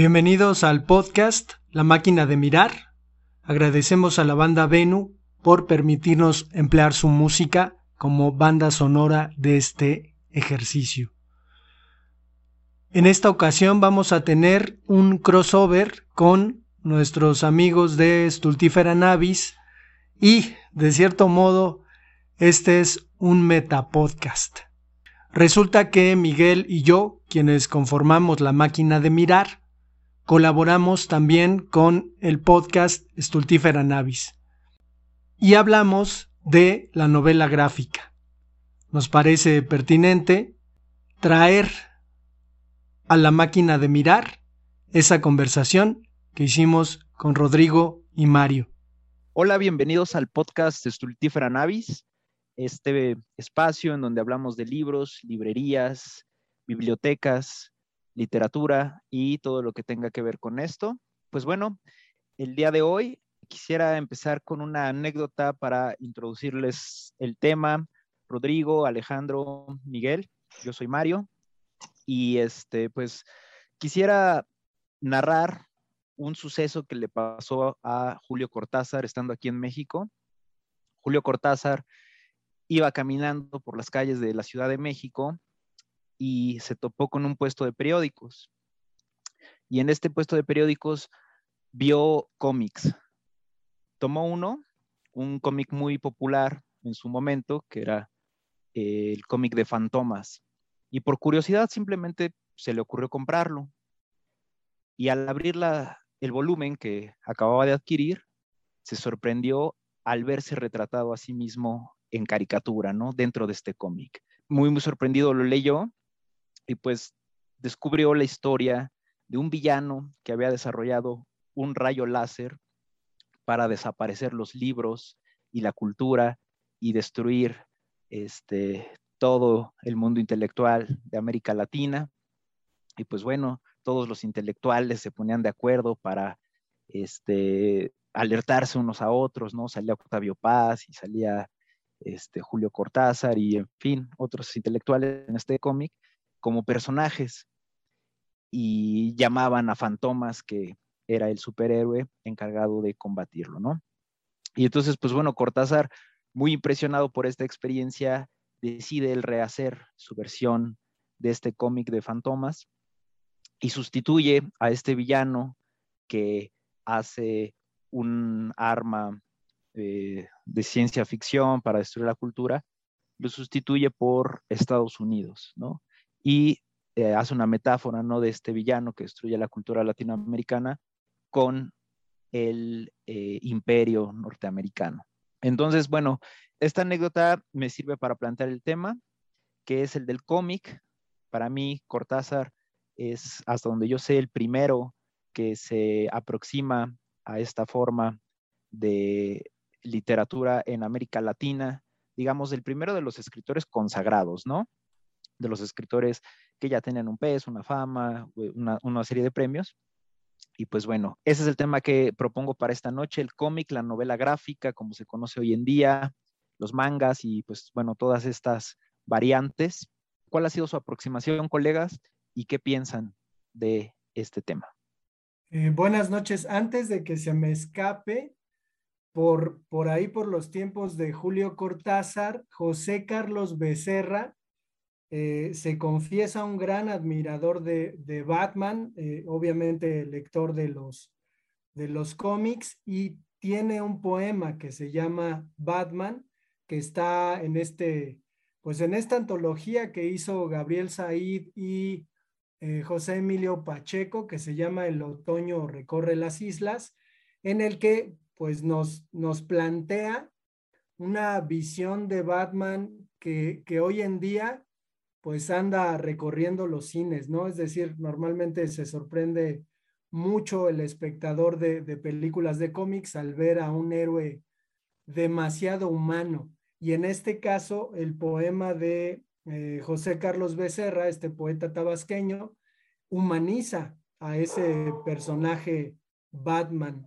Bienvenidos al podcast La máquina de mirar. Agradecemos a la banda Venu por permitirnos emplear su música como banda sonora de este ejercicio. En esta ocasión vamos a tener un crossover con nuestros amigos de Stultifera Navis y, de cierto modo, este es un metapodcast. Resulta que Miguel y yo, quienes conformamos la máquina de mirar, colaboramos también con el podcast Stultifera Navis y hablamos de la novela gráfica. Nos parece pertinente traer a la máquina de mirar esa conversación que hicimos con Rodrigo y Mario. Hola, bienvenidos al podcast Stultifera Navis, este espacio en donde hablamos de libros, librerías, bibliotecas, literatura y todo lo que tenga que ver con esto. Pues bueno, el día de hoy quisiera empezar con una anécdota para introducirles el tema. Rodrigo, Alejandro, Miguel, yo soy Mario y este pues quisiera narrar un suceso que le pasó a Julio Cortázar estando aquí en México. Julio Cortázar iba caminando por las calles de la Ciudad de México y se topó con un puesto de periódicos. Y en este puesto de periódicos vio cómics, tomó uno, un cómic muy popular en su momento, que era eh, el cómic de Fantomas. Y por curiosidad simplemente se le ocurrió comprarlo. Y al abrir el volumen que acababa de adquirir, se sorprendió al verse retratado a sí mismo en caricatura, ¿no? Dentro de este cómic. Muy, muy sorprendido lo leyó y pues descubrió la historia de un villano que había desarrollado un rayo láser para desaparecer los libros y la cultura y destruir este, todo el mundo intelectual de América Latina. Y pues bueno, todos los intelectuales se ponían de acuerdo para este, alertarse unos a otros, ¿no? Salía Octavio Paz y salía este, Julio Cortázar y, en fin, otros intelectuales en este cómic como personajes y llamaban a Fantomas que era el superhéroe encargado de combatirlo, ¿no? Y entonces, pues bueno, Cortázar, muy impresionado por esta experiencia, decide el rehacer su versión de este cómic de fantomas y sustituye a este villano que hace un arma eh, de ciencia ficción para destruir la cultura, lo sustituye por Estados Unidos, ¿no? Y eh, hace una metáfora, ¿no? De este villano que destruye la cultura latinoamericana con el eh, imperio norteamericano. Entonces, bueno, esta anécdota me sirve para plantear el tema, que es el del cómic. Para mí, Cortázar es, hasta donde yo sé, el primero que se aproxima a esta forma de literatura en América Latina, digamos, el primero de los escritores consagrados, ¿no? De los escritores que ya tenían un peso, una fama, una, una serie de premios. Y pues bueno, ese es el tema que propongo para esta noche, el cómic, la novela gráfica, como se conoce hoy en día, los mangas y pues bueno, todas estas variantes. ¿Cuál ha sido su aproximación, colegas? ¿Y qué piensan de este tema? Eh, buenas noches. Antes de que se me escape, por, por ahí, por los tiempos de Julio Cortázar, José Carlos Becerra eh, se confiesa un gran admirador de, Batman, eh, obviamente lector de los, de los cómics, y tiene un poema que se llama Batman, que está en este, pues en esta antología que hizo Gabriel Said y eh, José Emilio Pacheco, que se llama El otoño recorre las islas, en el que pues nos, nos plantea una visión de Batman que, que hoy en día pues anda recorriendo los cines, ¿no? Es decir, normalmente se sorprende mucho el espectador de, películas de cómics al ver a un héroe demasiado humano. Y en este caso, el poema de eh, José Carlos Becerra, este poeta tabasqueño, humaniza a ese personaje Batman.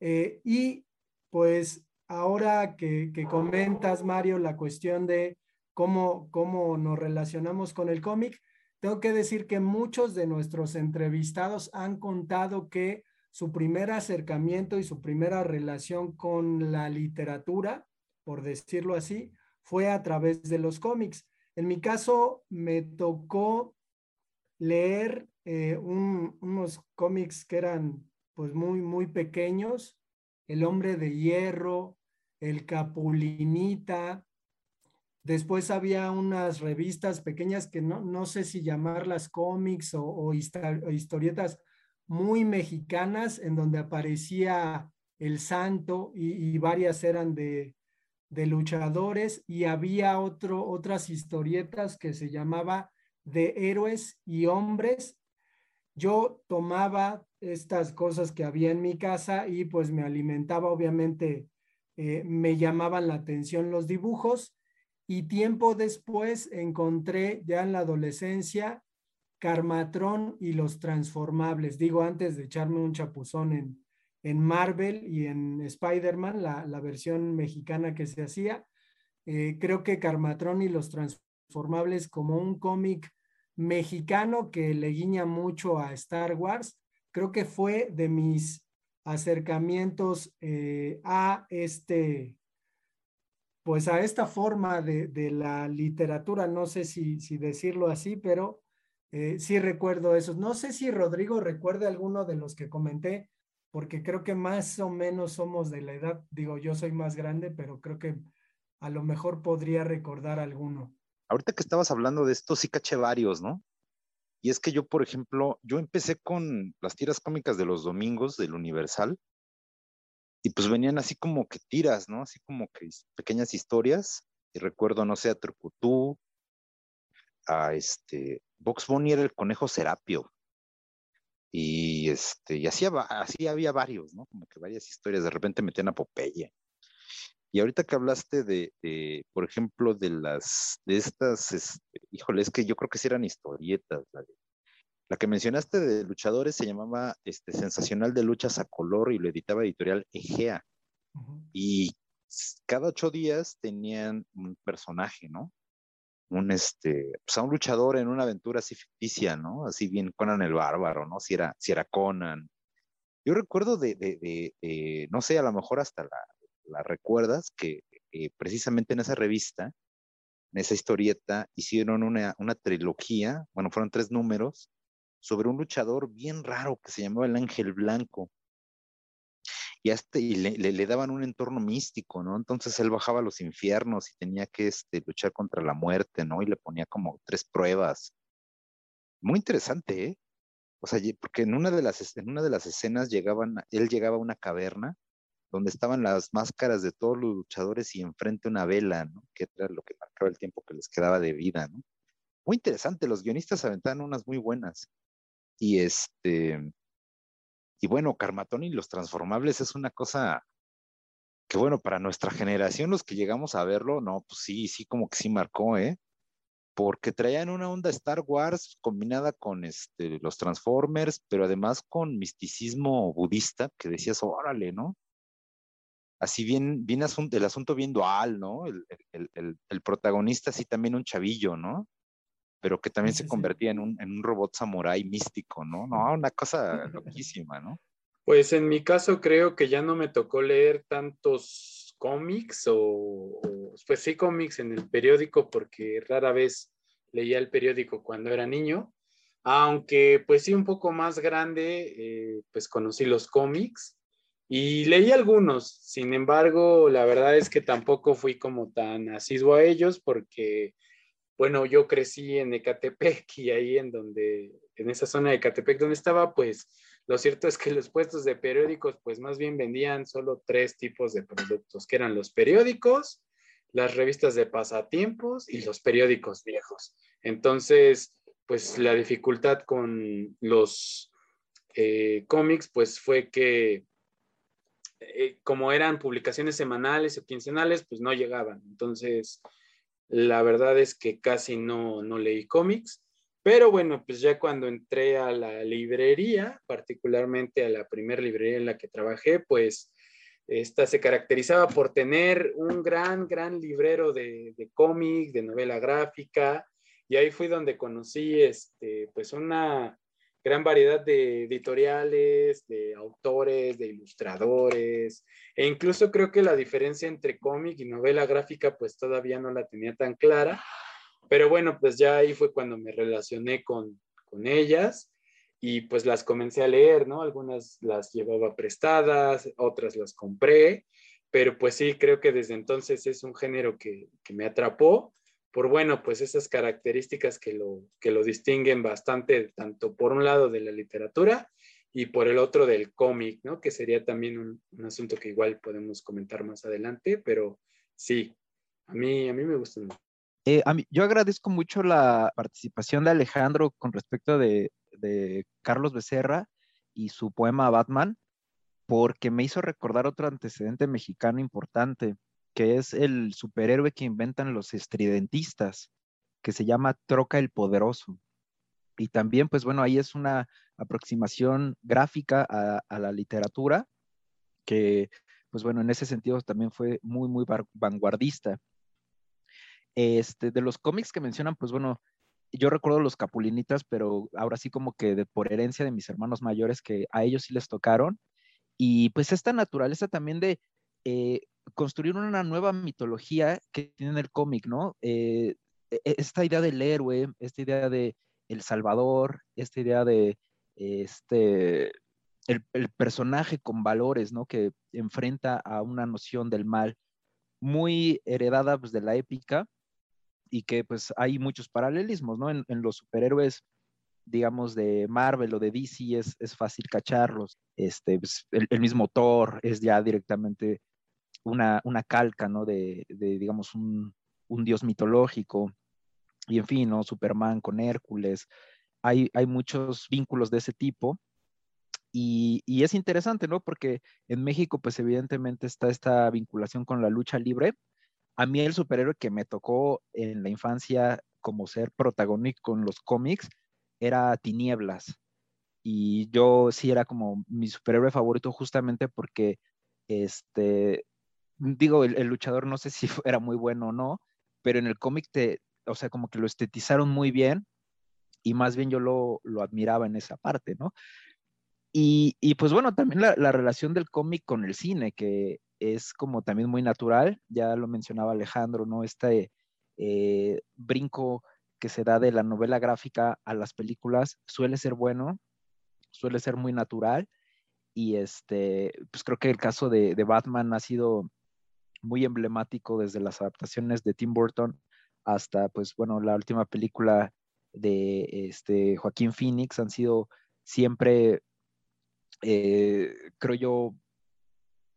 Eh, y pues ahora que, que comentas, Mario, la cuestión de cómo, nos relacionamos con el cómic. tengo que decir que muchos de nuestros entrevistados han contado que su primer acercamiento y su primera relación con la literatura, por decirlo así, fue a través de los cómics. En mi caso, me tocó leer eh, unos cómics que eran pues muy, muy pequeños, El hombre de hierro, El Capulinita. Después había unas revistas pequeñas que no, no sé si llamarlas cómics o, historietas muy mexicanas en donde aparecía el santo y, varias eran de, de, luchadores y había otro, otras historietas que se llamaba de héroes y hombres. Yo tomaba estas cosas que había en mi casa y pues me alimentaba, obviamente eh, me llamaban la atención los dibujos y tiempo después encontré ya en la adolescencia Carmatrón y los transformables. Digo, antes de echarme un chapuzón en, en Marvel y en Spider-Man, la, la, versión mexicana que se hacía, eh, creo que Carmatrón y los transformables como un cómic mexicano que le guiña mucho a Star Wars, creo que fue de mis acercamientos eh, a este, pues a esta forma de, la literatura, no sé si, decirlo así, pero eh, sí recuerdo eso. No sé si Rodrigo recuerde alguno de los que comenté, porque creo que más o menos somos de la edad, digo, yo soy más grande, pero creo que a lo mejor podría recordar alguno. Ahorita que estabas hablando de esto, sí caché varios, ¿no? Y es que yo, por ejemplo, yo empecé con las tiras cómicas de los domingos del Universal y pues venían así como que tiras, ¿no? Así como que pequeñas historias. Y recuerdo, no sé, a Trucutú, a este, Box Bunny era el conejo Serapio. Y este, y así, así había varios, ¿no? Como que varias historias. De repente metían a Popeye. Y ahorita que hablaste de, por ejemplo, de las, de estas, este, híjole, es que yo creo que sí eran historietas. La, que mencionaste de luchadores se llamaba este, Sensacional de Luchas a Color y lo editaba editorial Egea. Y cada ocho días tenían un personaje, ¿no? Un, este, pues a un luchador en una aventura así ficticia, ¿no? Así bien Conan el Bárbaro, ¿no? Si era, si era Conan. Yo recuerdo de, de, de no sé, a lo mejor hasta la, la recuerdas, que eh, precisamente en esa revista, en esa historieta, hicieron una, trilogía, bueno, fueron tres números, sobre un luchador bien raro que se llamaba el Ángel Blanco. Y, este, y le, daban un entorno místico, ¿no? Entonces él bajaba a los infiernos y tenía que este, luchar contra la muerte, ¿no? Y le ponía como tres pruebas. Muy interesante, ¿eh? O sea, porque en una de las, en una de las escenas llegaban, él llegaba a una caverna donde estaban las máscaras de todos los luchadores y enfrente una vela, ¿no? Que era lo que marcaba el tiempo que les quedaba de vida, ¿no? Muy interesante, los guionistas aventaban unas muy buenas. Y este, y bueno, Carmatón y los transformables es una cosa que bueno, para nuestra generación, los que llegamos a verlo, no, pues sí, sí, como que sí marcó, ¿eh? Porque traían una onda Star Wars combinada con este, los Transformers, pero además con misticismo budista, que decías, órale, ¿no? así bien, bien asunto, el asunto bien dual, ¿no? El, protagonista sí también un chavillo, ¿no? Pero que también se convertía en un, en un robot samurái místico, ¿no? No, una cosa loquísima, ¿no? Pues en mi caso creo que ya no me tocó leer tantos cómics o, pues sí cómics en el periódico porque rara vez leía el periódico cuando era niño, aunque pues sí un poco más grande, eh, pues conocí los cómics y leí algunos, sin embargo, la verdad es que tampoco fui como tan asiduo a ellos porque, bueno, yo crecí en Ecatepec y ahí en donde, en esa zona de Ecatepec donde estaba, pues lo cierto es que los puestos de periódicos, pues más bien vendían solo tres tipos de productos, que eran los periódicos, las revistas de pasatiempos y los periódicos viejos. Entonces, pues la dificultad con los eh, cómics, pues fue que eh, como eran publicaciones semanales o quincenales, pues no llegaban. Entonces, la verdad es que casi no, no leí cómics. Pero bueno, pues ya cuando entré a la librería, particularmente a la primera librería en la que trabajé, pues esta se caracterizaba por tener un gran, gran librero de, de cómic, de novela gráfica, y ahí fui donde conocí este, pues una gran variedad de editoriales, de autores, de ilustradores, e incluso creo que la diferencia entre cómic y novela gráfica pues todavía no la tenía tan clara, pero bueno, pues ya ahí fue cuando me relacioné con, con ellas y pues las comencé a leer, ¿no? Algunas las llevaba prestadas, otras las compré, pero pues sí, creo que desde entonces es un género que, que me atrapó por bueno, pues esas características que lo, que lo distinguen bastante, tanto por un lado de la literatura y por el otro del cómic, ¿no? Que sería también un, asunto que igual podemos comentar más adelante, pero sí, a mí, a mí me gusta mucho. Eh, yo agradezco mucho la participación de Alejandro con respecto de Carlos Becerra y su poema Batman, porque me hizo recordar otro antecedente mexicano importante que es el superhéroe que inventan los estridentistas, que se llama Troca el Poderoso. Y también, pues bueno, ahí es una aproximación gráfica a, la literatura, que, pues bueno, en ese sentido también fue muy, muy vanguardista. Este, de los cómics que mencionan, pues bueno, yo recuerdo los Capulinitas, pero ahora sí como que por herencia de mis hermanos mayores, que a ellos sí les tocaron. Y pues esta naturaleza también de eh, construir una nueva mitología que tiene el cómic, ¿no? Eh, e, e, esta idea del héroe, esta idea de el salvador, esta idea de este, el, personaje con valores, ¿no? Que enfrenta a una noción del mal muy heredada pues, de la épica y que pues hay muchos paralelismos, ¿no? En, los superhéroes, digamos, de Marvel o de DC es, es fácil cacharlos. Este, pues, el, el, mismo Thor es ya directamente una, calca, ¿no? De, digamos, un, dios mitológico. Y en fin, ¿no? Superman con Hércules. Hay, hay muchos vínculos de ese tipo. Y, es interesante, ¿no? Porque en México, pues evidentemente está esta vinculación con la lucha libre. A mí el superhéroe que me tocó en la infancia como ser protagónico en los cómics era Tinieblas. Y yo sí era como mi superhéroe favorito justamente porque este, digo, el, luchador no sé si era muy bueno o no, pero en el cómic te, o sea, como que lo estetizaron muy bien y más bien yo lo, admiraba en esa parte, ¿no? Y, pues bueno, también la, relación del cómic con el cine, que es como también muy natural, ya lo mencionaba Alejandro, ¿no? Este eh, brinco que se da de la novela gráfica a las películas suele ser bueno, suele ser muy natural. Y este, pues creo que el caso de Batman ha sido muy emblemático desde las adaptaciones de Tim Burton hasta, pues bueno, la última película de este, Joaquín Phoenix han sido siempre, eh, creo yo,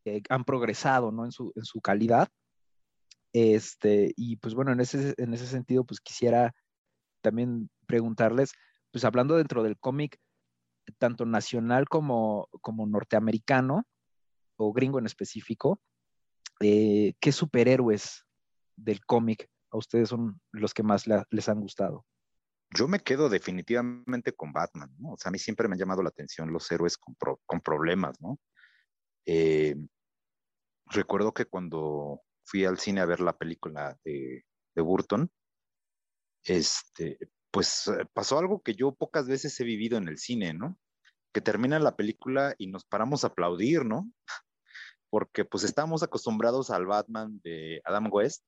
eh, han progresado ¿no? en, su, en su calidad. Este, y pues bueno, en ese, en ese sentido, pues quisiera también preguntarles, pues hablando dentro del cómic, tanto nacional como, como norteamericano, o gringo en específico, ¿qué superhéroes del cómic a ustedes son los que más les han gustado? Yo me quedo definitivamente con Batman, ¿no? O sea, a mí siempre me han llamado la atención los héroes con, problemas, ¿no? Eh, recuerdo que cuando fui al cine a ver la película de, de Burton, este, pues eh, pasó algo que yo pocas veces he vivido en el cine, ¿no? Que termina la película y nos paramos a aplaudir, ¿no? Porque pues estamos acostumbrados al Batman de Adam West.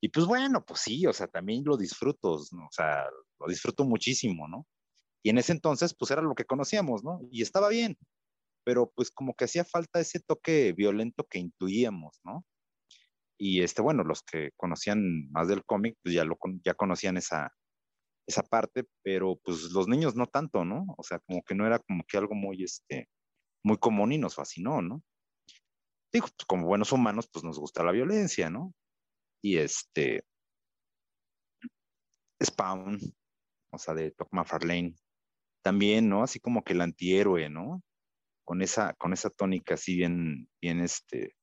Y pues bueno, pues sí, o sea, también lo disfruto, ¿no? o sea, lo disfruto muchísimo, ¿no? Y en ese entonces, pues era lo que conocíamos, ¿no? Y estaba bien, pero pues como que hacía falta ese toque violento que intuíamos, ¿no? Y este, bueno, los que conocían más del cómic, pues ya, lo, ya conocían esa, esa parte, pero pues los niños no tanto, ¿no? O sea, como que no era como que algo muy, este, muy común y nos fascinó, ¿no? Digo, pues como buenos humanos, pues nos gusta la violencia, ¿no? Y este, Spawn, o sea, de Todd McFarlane, también, ¿no? Así como que el antihéroe, ¿no? Con esa, con esa tónica así bien, bien, este,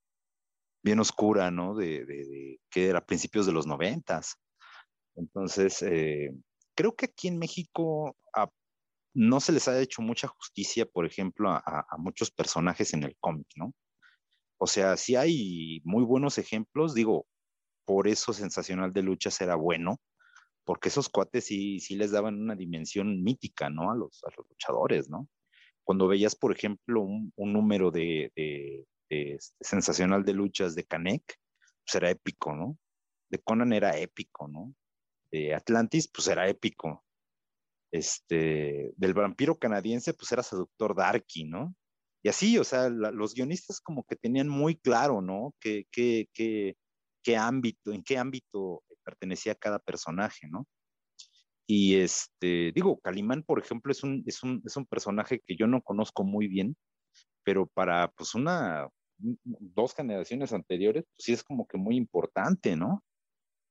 bien oscura, ¿no? De, de, que era principios de los noventas. Entonces, eh, creo que aquí en México no se les ha hecho mucha justicia, por ejemplo, a muchos personajes en el cómic, ¿no? O sea, sí hay muy buenos ejemplos, digo, por eso Sensacional de Lucha será bueno, porque esos cuates sí, sí les daban una dimensión mítica, ¿no? A los, a los luchadores, ¿no? Cuando veías, por ejemplo, un, número de, de, de este, sensacional de luchas de Canek, pues era épico, ¿no? De Conan era épico, ¿no? De Atlantis, pues era épico. Este, del vampiro canadiense, pues era seductor Darky, ¿no? Y así, o sea, los guionistas como que tenían muy claro, ¿no? ¿Qué, qué, qué, qué ámbito, en qué ámbito pertenecía cada personaje, ¿no? Y este, digo, Calimán, por ejemplo, es un, es un, es un personaje que yo no conozco muy bien, pero para pues una, dos generaciones anteriores, pues sí es como que muy importante, ¿no?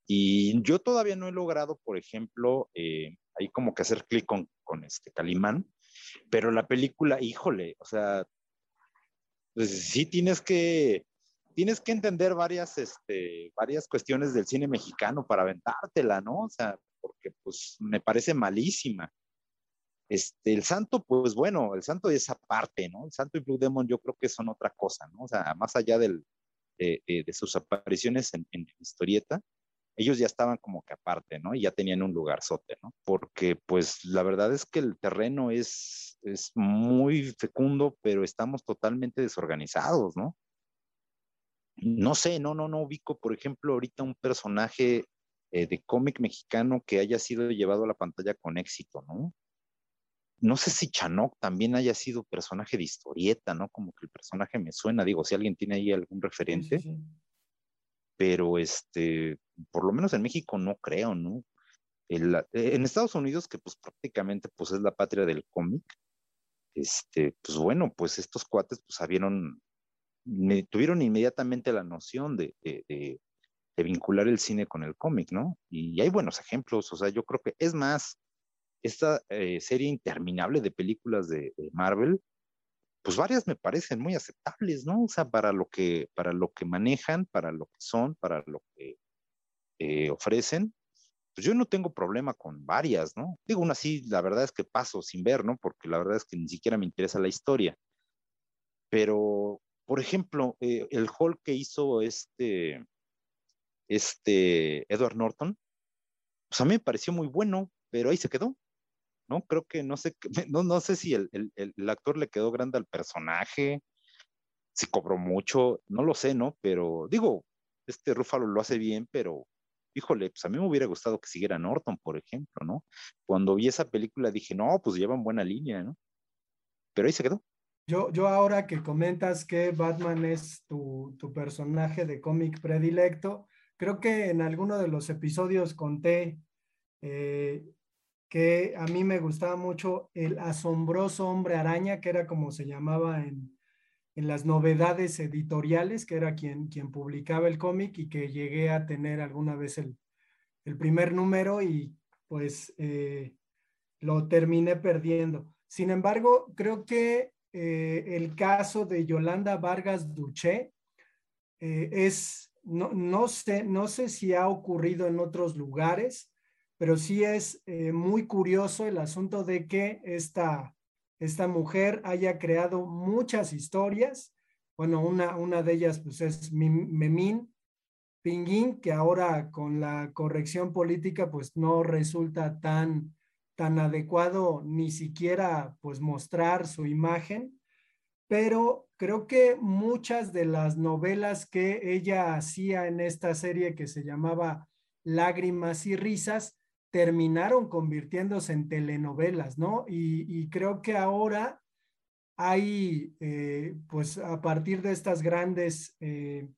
Y yo todavía no he logrado, por ejemplo, eh, ahí como que hacer clic con, con este Calimán, pero la película, híjole, o sea, pues sí tienes que, tienes que entender varias, este, varias cuestiones del cine mexicano para aventártela, ¿no? O sea, porque pues me parece malísima. Este, el santo, pues bueno, el santo es aparte, ¿no? El santo y Blue Demon yo creo que son otra cosa, ¿no? O sea, más allá del, de, de, sus apariciones en, en, historieta, ellos ya estaban como que aparte, ¿no? Y ya tenían un lugar sote, ¿no? Porque pues la verdad es que el terreno es, es muy fecundo, pero estamos totalmente desorganizados, ¿no? No sé, no, no, no ubico, por ejemplo, ahorita un personaje eh, de cómic mexicano que haya sido llevado a la pantalla con éxito, ¿no? No sé si Chanok también haya sido personaje de historieta, ¿no? Como que el personaje me suena, digo, si alguien tiene ahí algún referente, sí, sí, sí. pero este, por lo menos en México no creo, ¿no? El, en Estados Unidos, que pues prácticamente pues es la patria del cómic, este, pues bueno, pues estos cuates pues me, tuvieron inmediatamente la noción de, vincular el cine con el cómic, ¿no? Y, hay buenos ejemplos, o sea, yo creo que es más, esta eh, serie interminable de películas de, Marvel, pues varias me parecen muy aceptables, ¿no? O sea, para lo que, para lo que manejan, para lo que son, para lo que eh, ofrecen, pues yo no tengo problema con varias, ¿no? Digo, una sí, la verdad es que paso sin ver, ¿no? Porque la verdad es que ni siquiera me interesa la historia. Pero, por ejemplo, eh, el Hulk que hizo este, este Edward Norton, pues a mí me pareció muy bueno, pero ahí se quedó. ¿no? Creo que no sé, no, no sé si el, el, el, actor le quedó grande al personaje, si cobró mucho, no lo sé, ¿no? Pero digo, este Rúfalo lo hace bien, pero híjole, pues a mí me hubiera gustado que siguiera Norton, por ejemplo, ¿no? Cuando vi esa película dije, no, pues llevan buena línea, ¿no? Pero ahí se quedó. Yo, yo ahora que comentas que Batman es tu, tu personaje de cómic predilecto, creo que en alguno de los episodios conté eh, que a mí me gustaba mucho el asombroso hombre araña, que era como se llamaba en, en las novedades editoriales, que era quien, quien publicaba el cómic y que llegué a tener alguna vez el, el primer número y pues eh, lo terminé perdiendo. Sin embargo, creo que eh, el caso de Yolanda Vargas Duché eh, es, no, no, sé, no sé si ha ocurrido en otros lugares, pero sí es eh, muy curioso el asunto de que esta, esta mujer haya creado muchas historias. Bueno, una, una de ellas pues es Memín Pinguín, que ahora con la corrección política pues no resulta tan, tan adecuado ni siquiera pues mostrar su imagen, pero creo que muchas de las novelas que ella hacía en esta serie que se llamaba Lágrimas y Risas, terminaron convirtiéndose en telenovelas, ¿no? Y, creo que ahora hay, eh, pues a partir de estas grandes eh,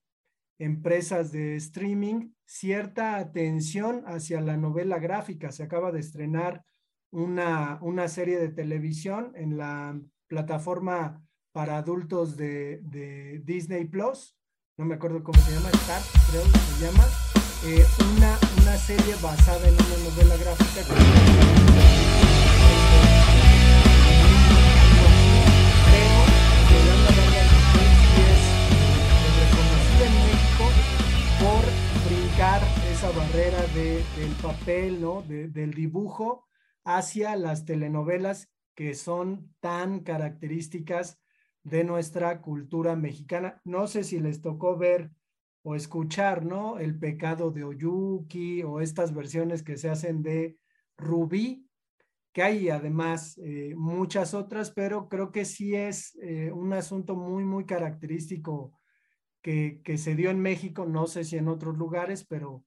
empresas de streaming, cierta atención hacia la novela gráfica. Se acaba de estrenar una, una serie de televisión en la plataforma para adultos de, de Disney Plus, no me acuerdo cómo se llama, Star, creo que se llama, eh, una, una, serie basada en una novela gráfica que reconocida en México por brincar esa barrera de, del papel, ¿no? De, del dibujo hacia las telenovelas que son tan características de nuestra cultura mexicana. No sé si les tocó ver o escuchar, ¿no? El pecado de Oyuki o estas versiones que se hacen de Rubí, que hay además eh, muchas otras, pero creo que sí es eh, un asunto muy, muy característico que, que, se dio en México, no sé si en otros lugares, pero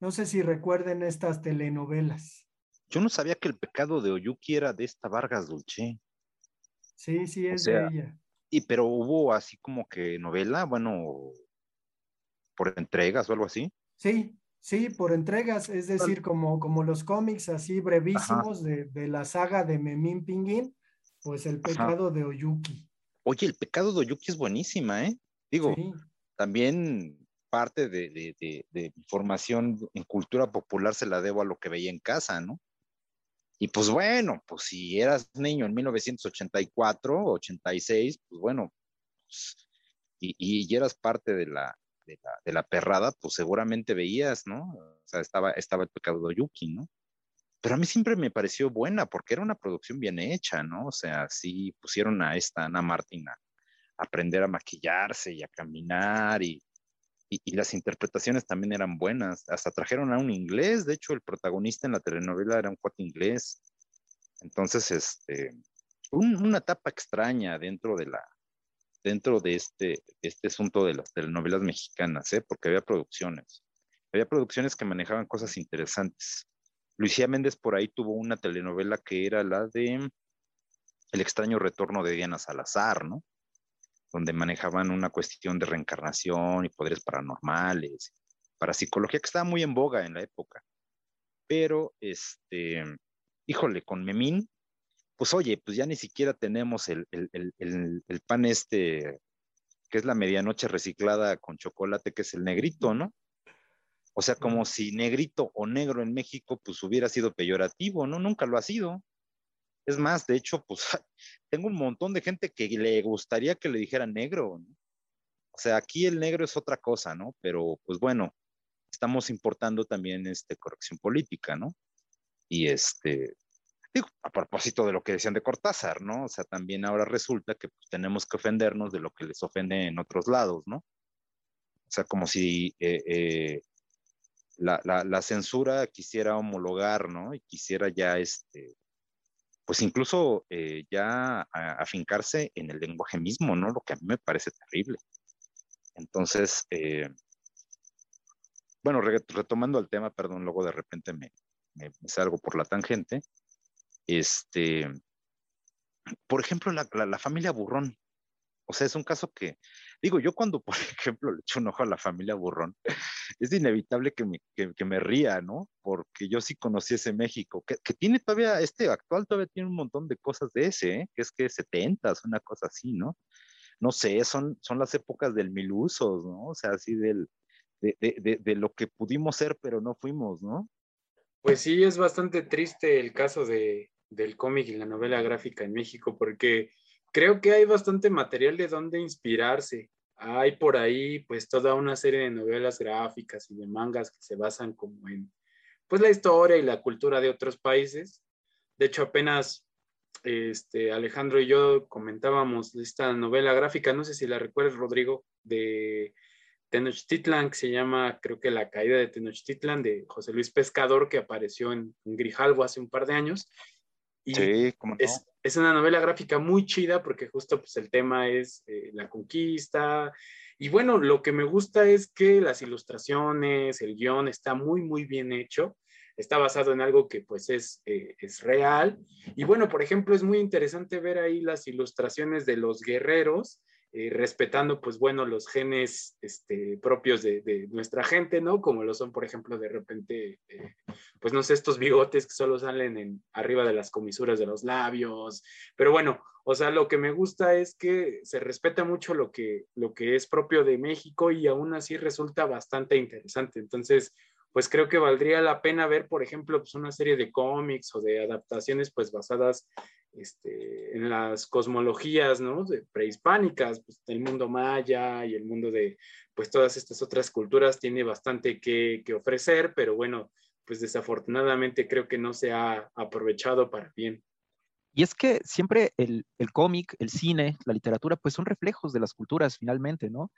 no sé si recuerden estas telenovelas. Yo no sabía que el pecado de Oyuki era de esta Vargas Dulce. Sí, sí, es de ella. Y pero hubo así como que novela, bueno, por entregas o algo así. Sí, Sí, por entregas, es decir, como, como los cómics así brevísimos de, de, la saga de Memín Pinguín, pues el pecado de Oyuki. Oye, el pecado de Oyuki es buenísima, ¿eh? Digo, también parte de, de, de, formación en cultura popular se la debo a lo que veía en casa, ¿no? Y pues bueno, pues si eras niño en 1984, 86, pues bueno, pues, y, y, eras parte de la, de la, perrada, pues seguramente veías, ¿no? O sea, estaba, estaba el pecado de Yuki, ¿no? Pero a mí siempre me pareció buena porque era una producción bien hecha, ¿no? O sea, sí pusieron a esta Ana Martín a aprender a maquillarse y a caminar y, y, las interpretaciones también eran buenas. Hasta trajeron a un inglés, de hecho el protagonista en la telenovela era un cuate inglés. Entonces, este, una etapa extraña dentro de la, dentro de este, este asunto de las telenovelas mexicanas, ¿eh? porque había producciones. Había producciones que manejaban cosas interesantes. Lucía Méndez por ahí tuvo una telenovela que era la de El extraño retorno de Diana Salazar, ¿no? Donde manejaban una cuestión de reencarnación y poderes paranormales, para psicología que estaba muy en boga en la época. Pero, este, híjole, con Memín pues oye, pues ya ni siquiera tenemos el, pan este, que es la medianoche reciclada con chocolate, que es el negrito, ¿no? O sea, como si negrito o negro en México, pues hubiera sido peyorativo, ¿no? Nunca lo ha sido. Es más, de hecho, pues tengo un montón de gente que le gustaría que le dijeran negro, ¿no? O sea, aquí el negro es otra cosa, ¿no? Pero, pues bueno, estamos importando también este, corrección política, ¿no? Y este, Digo, a propósito de lo que decían de Cortázar, ¿no? O sea, también ahora resulta que pues, tenemos que ofendernos de lo que les ofende en otros lados, ¿no? O sea, como si eh, eh, la, censura quisiera homologar, ¿no? Y quisiera ya, este, pues incluso eh, ya afincarse en el lenguaje mismo, ¿no? Lo que a mí me parece terrible. Entonces, bueno, retomando el tema, perdón, luego de repente me salgo por la tangente. Este, por ejemplo, la, familia Burrón. O sea, es un caso que, digo, yo cuando, por ejemplo, le echo un ojo a la familia Burrón, es inevitable que me, que, me ría, ¿no? Porque yo sí conocí ese México, que, tiene todavía, este actual todavía tiene un montón de cosas de ese, ¿eh? que es que 70, una cosa así, ¿no? No sé, son, son las épocas del mil usos, ¿no? O sea, así del, de, de, de lo que pudimos ser, pero no fuimos, ¿no? Pues sí, es bastante triste el caso de, del cómic y la novela gráfica en México, porque creo que hay bastante material de dónde inspirarse. Hay por ahí pues toda una serie de novelas gráficas y de mangas que se basan como en pues la historia y la cultura de otros países. De hecho, apenas este, Alejandro y yo comentábamos esta novela gráfica, no sé si la recuerdas, Rodrigo, de Tenochtitlan, que se llama, creo que La caída de Tenochtitlan, de José Luis Pescador, que apareció en, Grijalvo hace un par de años. Y sí, no? es, es, una novela gráfica muy chida porque justo pues, el tema es eh, la conquista. Y bueno, lo que me gusta es que las ilustraciones, el guion está muy, muy bien hecho. Está basado en algo que pues es, eh, es real. Y bueno, por ejemplo, es muy interesante ver ahí las ilustraciones de los guerreros eh, respetando, pues bueno, los genes este, propios de, nuestra gente, ¿no? Como lo son, por ejemplo, de repente, eh, pues no sé, estos bigotes que solo salen en, arriba de las comisuras de los labios, pero bueno, o sea, lo que me gusta es que se respeta mucho lo que, lo que es propio de México y aún así resulta bastante interesante. Entonces, pues creo que valdría la pena ver, por ejemplo, pues una serie de cómics o de adaptaciones pues basadas este, en las cosmologías, ¿no? De prehispánicas, pues el mundo maya y el mundo de pues todas estas otras culturas tiene bastante que, que ofrecer, pero bueno, pues desafortunadamente creo que no se ha aprovechado para bien. Y es que siempre el, el cómic, el cine, la literatura, pues son reflejos de las culturas finalmente, ¿no?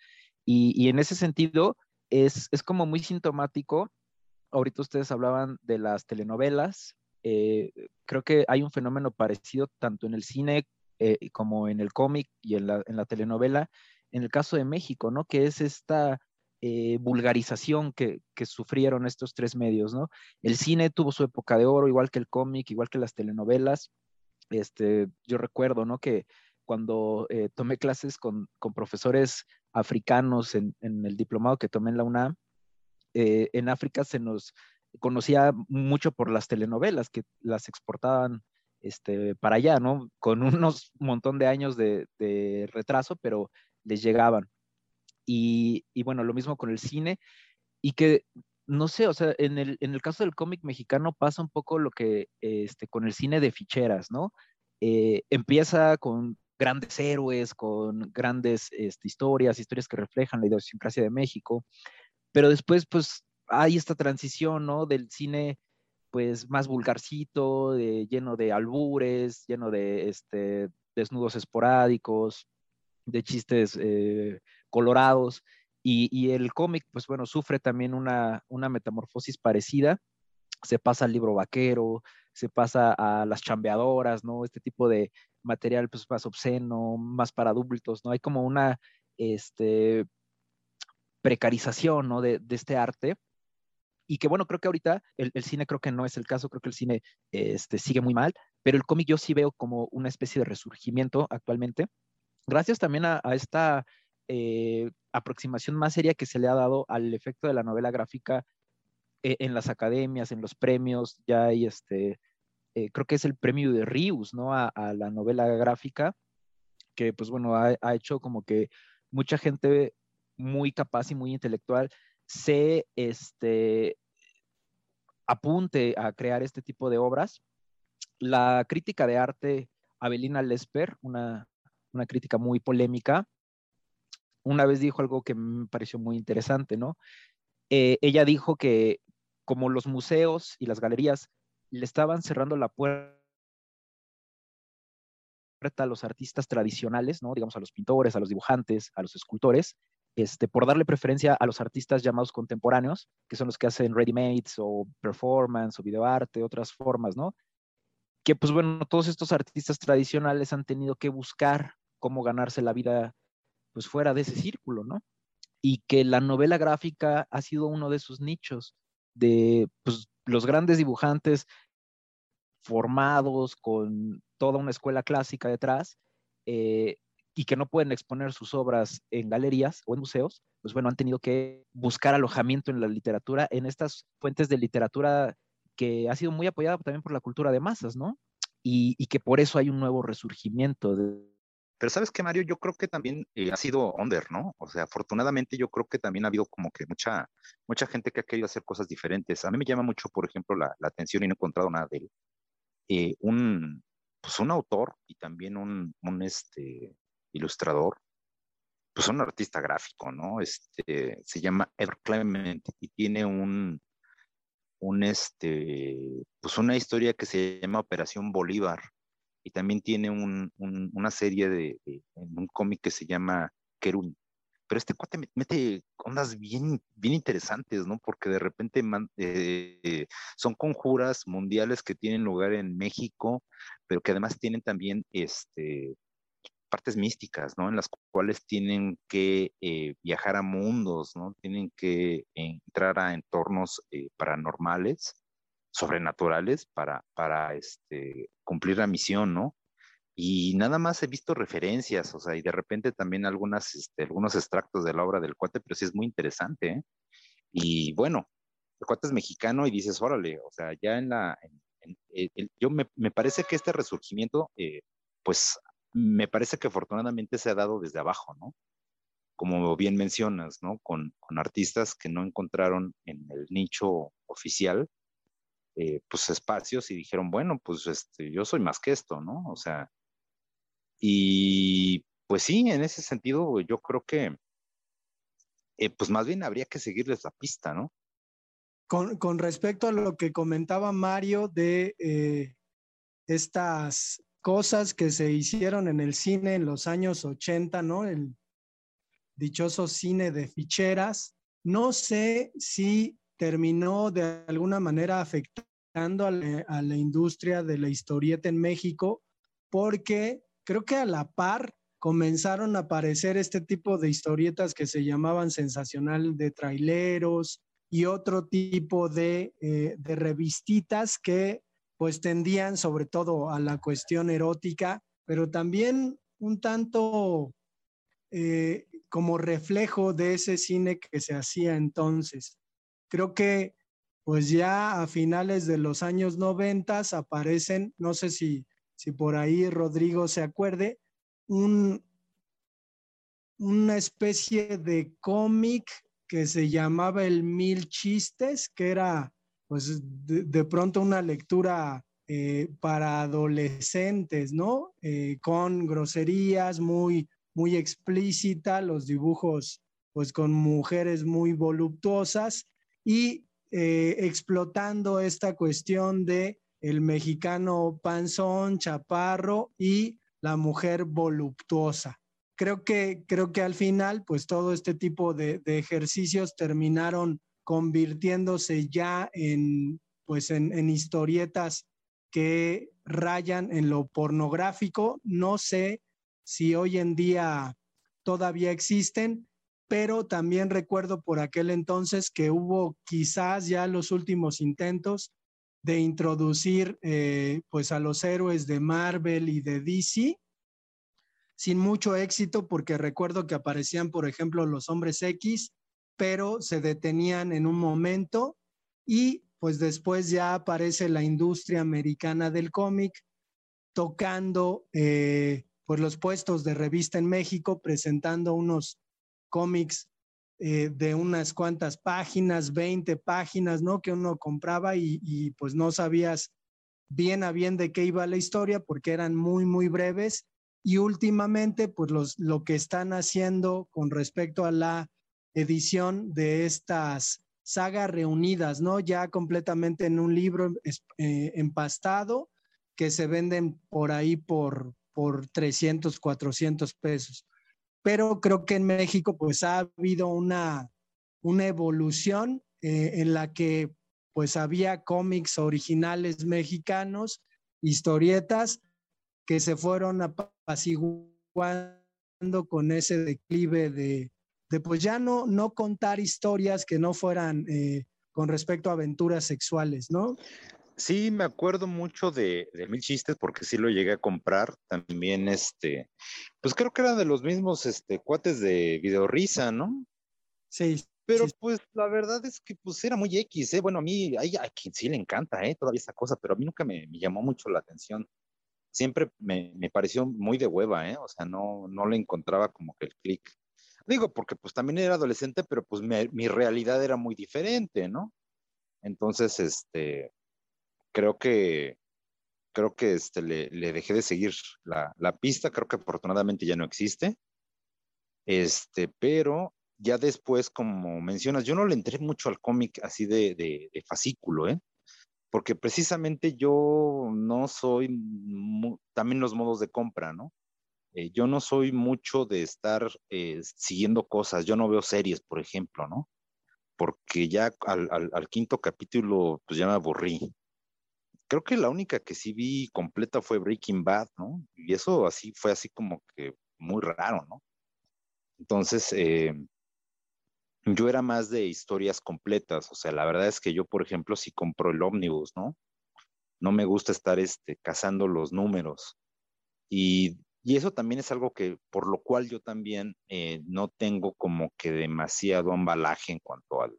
Y, y en ese sentido, es, es como muy sintomático. Ahorita ustedes hablaban de las telenovelas. Eh, creo que hay un fenómeno parecido tanto en el cine eh, como en el cómic y en la, en la, telenovela, en el caso de México, ¿no? Que es esta eh, vulgarización que, sufrieron estos tres medios, ¿no? El cine tuvo su época de oro, igual que el cómic, igual que las telenovelas. Este, yo recuerdo, ¿no? Que cuando eh, tomé clases con, profesores africanos en, el diplomado que tomé en la UNAM, eh, en África se nos conocía mucho por las telenovelas que las exportaban este, para allá, ¿no? Con unos montón de años de, retraso, pero les llegaban. Y, y, bueno, lo mismo con el cine, y que, no sé, o sea, en el, en el caso del cómic mexicano pasa un poco lo que este, con el cine de ficheras, ¿no? Eh, empieza con grandes héroes, con grandes este, historias, historias que reflejan la idiosincrasia de México, pero después, pues, hay esta transición, ¿no? Del cine pues más vulgarcito, de, lleno de albures, lleno de este, desnudos esporádicos, de chistes eh, colorados. Y, y el cómic, pues bueno, sufre también una, una metamorfosis parecida. Se pasa al libro vaquero, se pasa a las chambeadoras, ¿no? Este tipo de material pues más obsceno, más para adultos, ¿no? Hay como una este, precarización, ¿no? De, este arte y que bueno, creo que ahorita el, cine creo que no es el caso, creo que el cine este, sigue muy mal, pero el cómic yo sí veo como una especie de resurgimiento actualmente, gracias también a, esta eh, aproximación más seria que se le ha dado al efecto de la novela gráfica eh, en las academias, en los premios, ya hay este, eh, creo que es el premio de Rius, ¿no? A, la novela gráfica, que pues bueno, ha hecho como que mucha gente muy capaz y muy intelectual se este, apunte a crear este tipo de obras. La crítica de arte, Abelina Lesper, una, una crítica muy polémica, una vez dijo algo que me pareció muy interesante, ¿no? Eh, ella dijo que como los museos y las galerías le estaban cerrando la puerta a los artistas tradicionales, ¿no? Digamos a los pintores, a los dibujantes, a los escultores, este, por darle preferencia a los artistas llamados contemporáneos, que son los que hacen ready-mades o performance o videoarte, otras formas, ¿no? Que pues bueno, todos estos artistas tradicionales han tenido que buscar cómo ganarse la vida pues fuera de ese círculo, ¿no? Y que la novela gráfica ha sido uno de sus nichos de pues, los grandes dibujantes formados con toda una escuela clásica detrás, eh, y que no pueden exponer sus obras en galerías o en museos, pues bueno, han tenido que buscar alojamiento en la literatura, en estas fuentes de literatura que ha sido muy apoyada también por la cultura de masas, ¿no? Y, y que por eso hay un nuevo resurgimiento. De... Pero sabes que, Mario, yo creo que también eh, ha sido under, ¿no? O sea, afortunadamente yo creo que también ha habido como que mucha, mucha gente que ha querido hacer cosas diferentes. A mí me llama mucho, por ejemplo, la, la atención y no he encontrado nada de él. Eh, un, pues un autor y también un, un este, ilustrador, pues un artista gráfico, ¿no? Este, se llama Ed Clement y tiene un, un este, pues una historia que se llama Operación Bolívar y también tiene un, un, una serie de, de un cómic que se llama Kerun. Pero este cuate mete ondas bien, bien interesantes, ¿no? Porque de repente eh, son conjuras mundiales que tienen lugar en México, pero que además tienen también este, partes místicas, ¿no? En las cuales tienen que eh, viajar a mundos, ¿no? Tienen que entrar a entornos eh, paranormales, sobrenaturales, para, para este, cumplir la misión, ¿no? Y nada más he visto referencias, o sea, y de repente también algunas, este, algunos extractos de la obra del cuate, pero sí es muy interesante, ¿eh? Y bueno, el cuate es mexicano y dices, órale, o sea, ya en la... El, yo me, me, parece que este resurgimiento, eh, pues me parece que afortunadamente se ha dado desde abajo, ¿no? Como bien mencionas, ¿no? Con, con artistas que no encontraron en el nicho oficial, eh, pues espacios y dijeron, bueno, pues este, yo soy más que esto, ¿no? O sea, y pues sí, en ese sentido yo creo que, eh, pues más bien habría que seguirles la pista, ¿no? Con, con respecto a lo que comentaba Mario de eh, estas cosas que se hicieron en el cine en los años 80, ¿no? El dichoso cine de ficheras. no sé si terminó de alguna manera afectando a la, industria de la historieta en México, porque creo que a la par comenzaron a aparecer este tipo de historietas que se llamaban sensacional de traileros y otro tipo de, eh, revistitas que pues tendían sobre todo a la cuestión erótica, pero también un tanto eh, como reflejo de ese cine que se hacía entonces. Creo que pues ya a finales de los años noventas aparecen, no sé si, si por ahí Rodrigo se acuerde, un, una especie de cómic que se llamaba El Mil Chistes, que era pues de, pronto una lectura eh, para adolescentes, ¿no? Eh, con groserías muy, muy explícita, los dibujos pues con mujeres muy voluptuosas y eh, explotando esta cuestión de el mexicano panzón, chaparro y la mujer voluptuosa. Creo que, creo que al final, pues todo este tipo de, de ejercicios terminaron convirtiéndose ya en, pues en, historietas que rayan en lo pornográfico. No sé si hoy en día todavía existen, pero también recuerdo por aquel entonces que hubo quizás ya los últimos intentos de introducir eh, pues a los héroes de Marvel y de DC sin mucho éxito porque recuerdo que aparecían por ejemplo los hombres X pero se detenían en un momento y pues después ya aparece la industria americana del cómic tocando eh, pues los puestos de revista en México, presentando unos cómics eh, de unas cuantas páginas, 20 páginas, ¿no? Que uno compraba y, pues no sabías bien a bien de qué iba la historia porque eran muy, muy breves. Y últimamente, pues los, lo que están haciendo con respecto a la edición de estas sagas reunidas, ¿no? Ya completamente en un libro eh, empastado que se venden por ahí por, por 300, 400 pesos. Pero creo que en México pues ha habido una, una evolución eh, en la que pues había cómics originales mexicanos, historietas que se fueron apaciguando con ese declive de, de pues ya no, no contar historias que no fueran eh, con respecto a aventuras sexuales, ¿no? Sí, me acuerdo mucho de, Mil Chistes porque sí lo llegué a comprar. También, este, pues creo que era de los mismos este, cuates de Videorisa, ¿no? Sí. Pero pues la verdad es que pues era muy X, ¿eh? Bueno, a mí, hay a quien sí le encanta, ¿eh? Todavía esa cosa, pero a mí nunca me, llamó mucho la atención. Siempre me, pareció muy de hueva, ¿eh? O sea, no, no le encontraba como que el clic. Digo, porque pues también era adolescente, pero pues mi realidad era muy diferente, ¿no? Entonces, este, creo que creo que este, le, dejé de seguir la, pista, creo que afortunadamente ya no existe. Este, pero ya después, como mencionas, yo no le entré mucho al cómic así de, fascículo, ¿eh? Porque precisamente yo no soy, también los modos de compra, ¿no? Eh, yo no soy mucho de estar eh, siguiendo cosas, yo no veo series, por ejemplo, ¿no? Porque ya al, quinto capítulo, pues ya me aburrí creo que la única que sí vi completa fue Breaking Bad, ¿no? Y eso así fue así como que muy raro, ¿no? Entonces, eh, yo era más de historias completas, o sea, la verdad es que yo, por ejemplo, si compro el ómnibus, ¿no? No me gusta estar este, cazando los números. Y, eso también es algo que, por lo cual yo también eh, no tengo como que demasiado embalaje en cuanto al,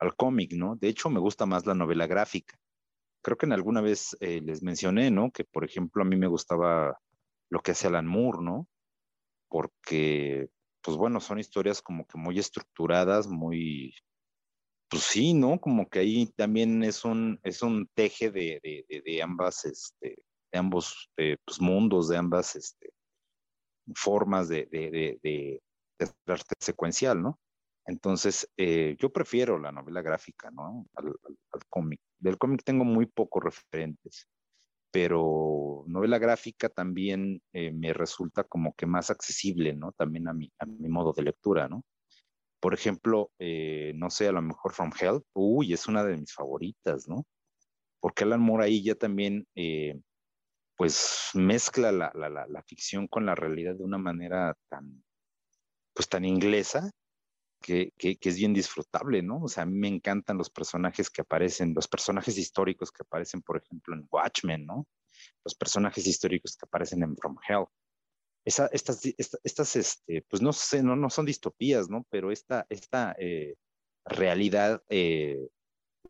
al cómic, ¿no? De hecho, me gusta más la novela gráfica creo que en alguna vez eh, les mencioné, ¿no? Que por ejemplo a mí me gustaba lo que hace Alan Moore, ¿no? Porque, pues bueno, son historias como que muy estructuradas, muy, pues sí, ¿no? Como que ahí también es un, es un teje de, de, ambas, este, de ambos pues, mundos, de ambas este, formas de, de, de, arte secuencial, ¿no? Entonces, eh, yo prefiero la novela gráfica, ¿no? Al, cómic. Del cómic tengo muy pocos referentes, pero novela gráfica también eh, me resulta como que más accesible, ¿no? También a mi, a mi modo de lectura, ¿no? por ejemplo, eh, no sé, a lo mejor From Hell, uy, es una de mis favoritas, ¿no? Porque Alan Moore ahí ya también, pues, mezcla la, la, la, ficción con la realidad de una manera tan, pues, tan inglesa, que, que, es bien disfrutable, ¿no? O sea, a mí me encantan los personajes que aparecen, los personajes históricos que aparecen, por ejemplo, en Watchmen, ¿no? Los personajes históricos que aparecen en From Hell esa, estas, estas, este, pues no sé, no, no son distopías, ¿no? Pero esta, esta eh, realidad eh,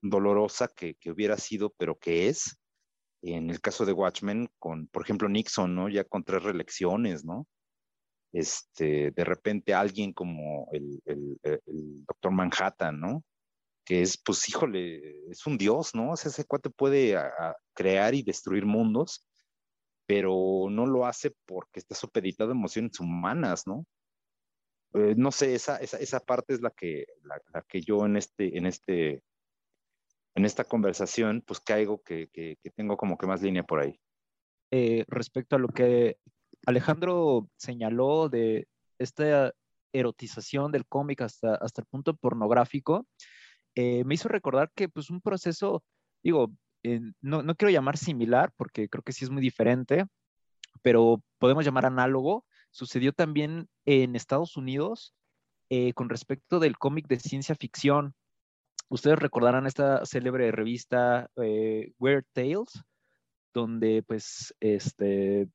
dolorosa que, que, hubiera sido, pero que es, en el caso de Watchmen, con, por ejemplo, Nixon, ¿no? Ya con tres reelecciones, ¿no? Este, de repente alguien como el, el, el doctor Manhattan, ¿no? Que es, pues, híjole, es un dios, ¿no? O sea, ese cuate puede crear y destruir mundos pero no lo hace porque está supeditado a emociones humanas, ¿no? Eh, no sé, esa, esa, esa, parte es la que, la, que yo en, este, en, este, en esta conversación, pues caigo que, que, que tengo como que más línea por ahí. Eh, respecto a lo que Alejandro señaló de esta erotización del cómic hasta, hasta el punto pornográfico, eh, me hizo recordar que pues un proceso, digo, no, no, quiero llamar similar porque creo que sí es muy diferente, pero podemos llamar análogo. Sucedió también en Estados Unidos eh, con respecto del cómic de ciencia ficción. Ustedes recordarán esta célebre revista eh, Weird Tales, donde pues este,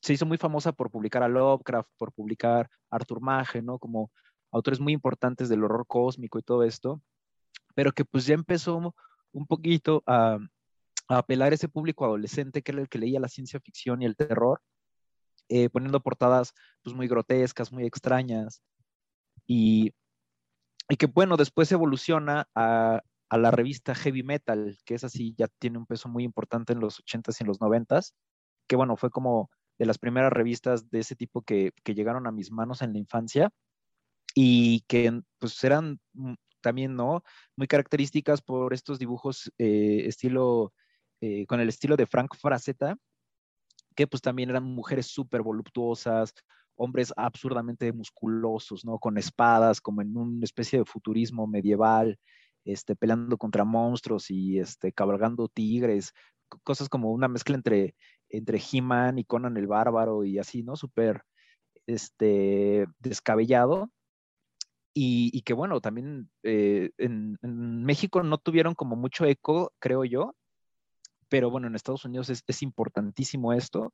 se hizo muy famosa por publicar a Lovecraft, por publicar a Arthur Mage, ¿no? Como autores muy importantes del horror cósmico y todo esto, pero que pues ya empezó un poquito a, apelar a ese público adolescente que era el que leía la ciencia ficción y el terror, eh, poniendo portadas pues muy grotescas, muy extrañas, y, y que bueno, después evoluciona a, a, la revista Heavy Metal, que es así, ya tiene un peso muy importante en los 80s y en los 90s, que bueno, fue como de las primeras revistas de ese tipo que, que llegaron a mis manos en la infancia y que pues eran también, ¿no? Muy características por estos dibujos eh, estilo eh, con el estilo de Frank Frazetta, que pues también eran mujeres súper voluptuosas, hombres absurdamente musculosos, ¿no? Con espadas, como en una especie de futurismo medieval, este, peleando contra monstruos y este, cabalgando tigres, cosas como una mezcla entre, entre He-Man y Conan el Bárbaro y así, ¿no? Súper este, descabellado. Y, que bueno, también eh, en, México no tuvieron como mucho eco, creo yo, pero bueno, en Estados Unidos es importantísimo esto.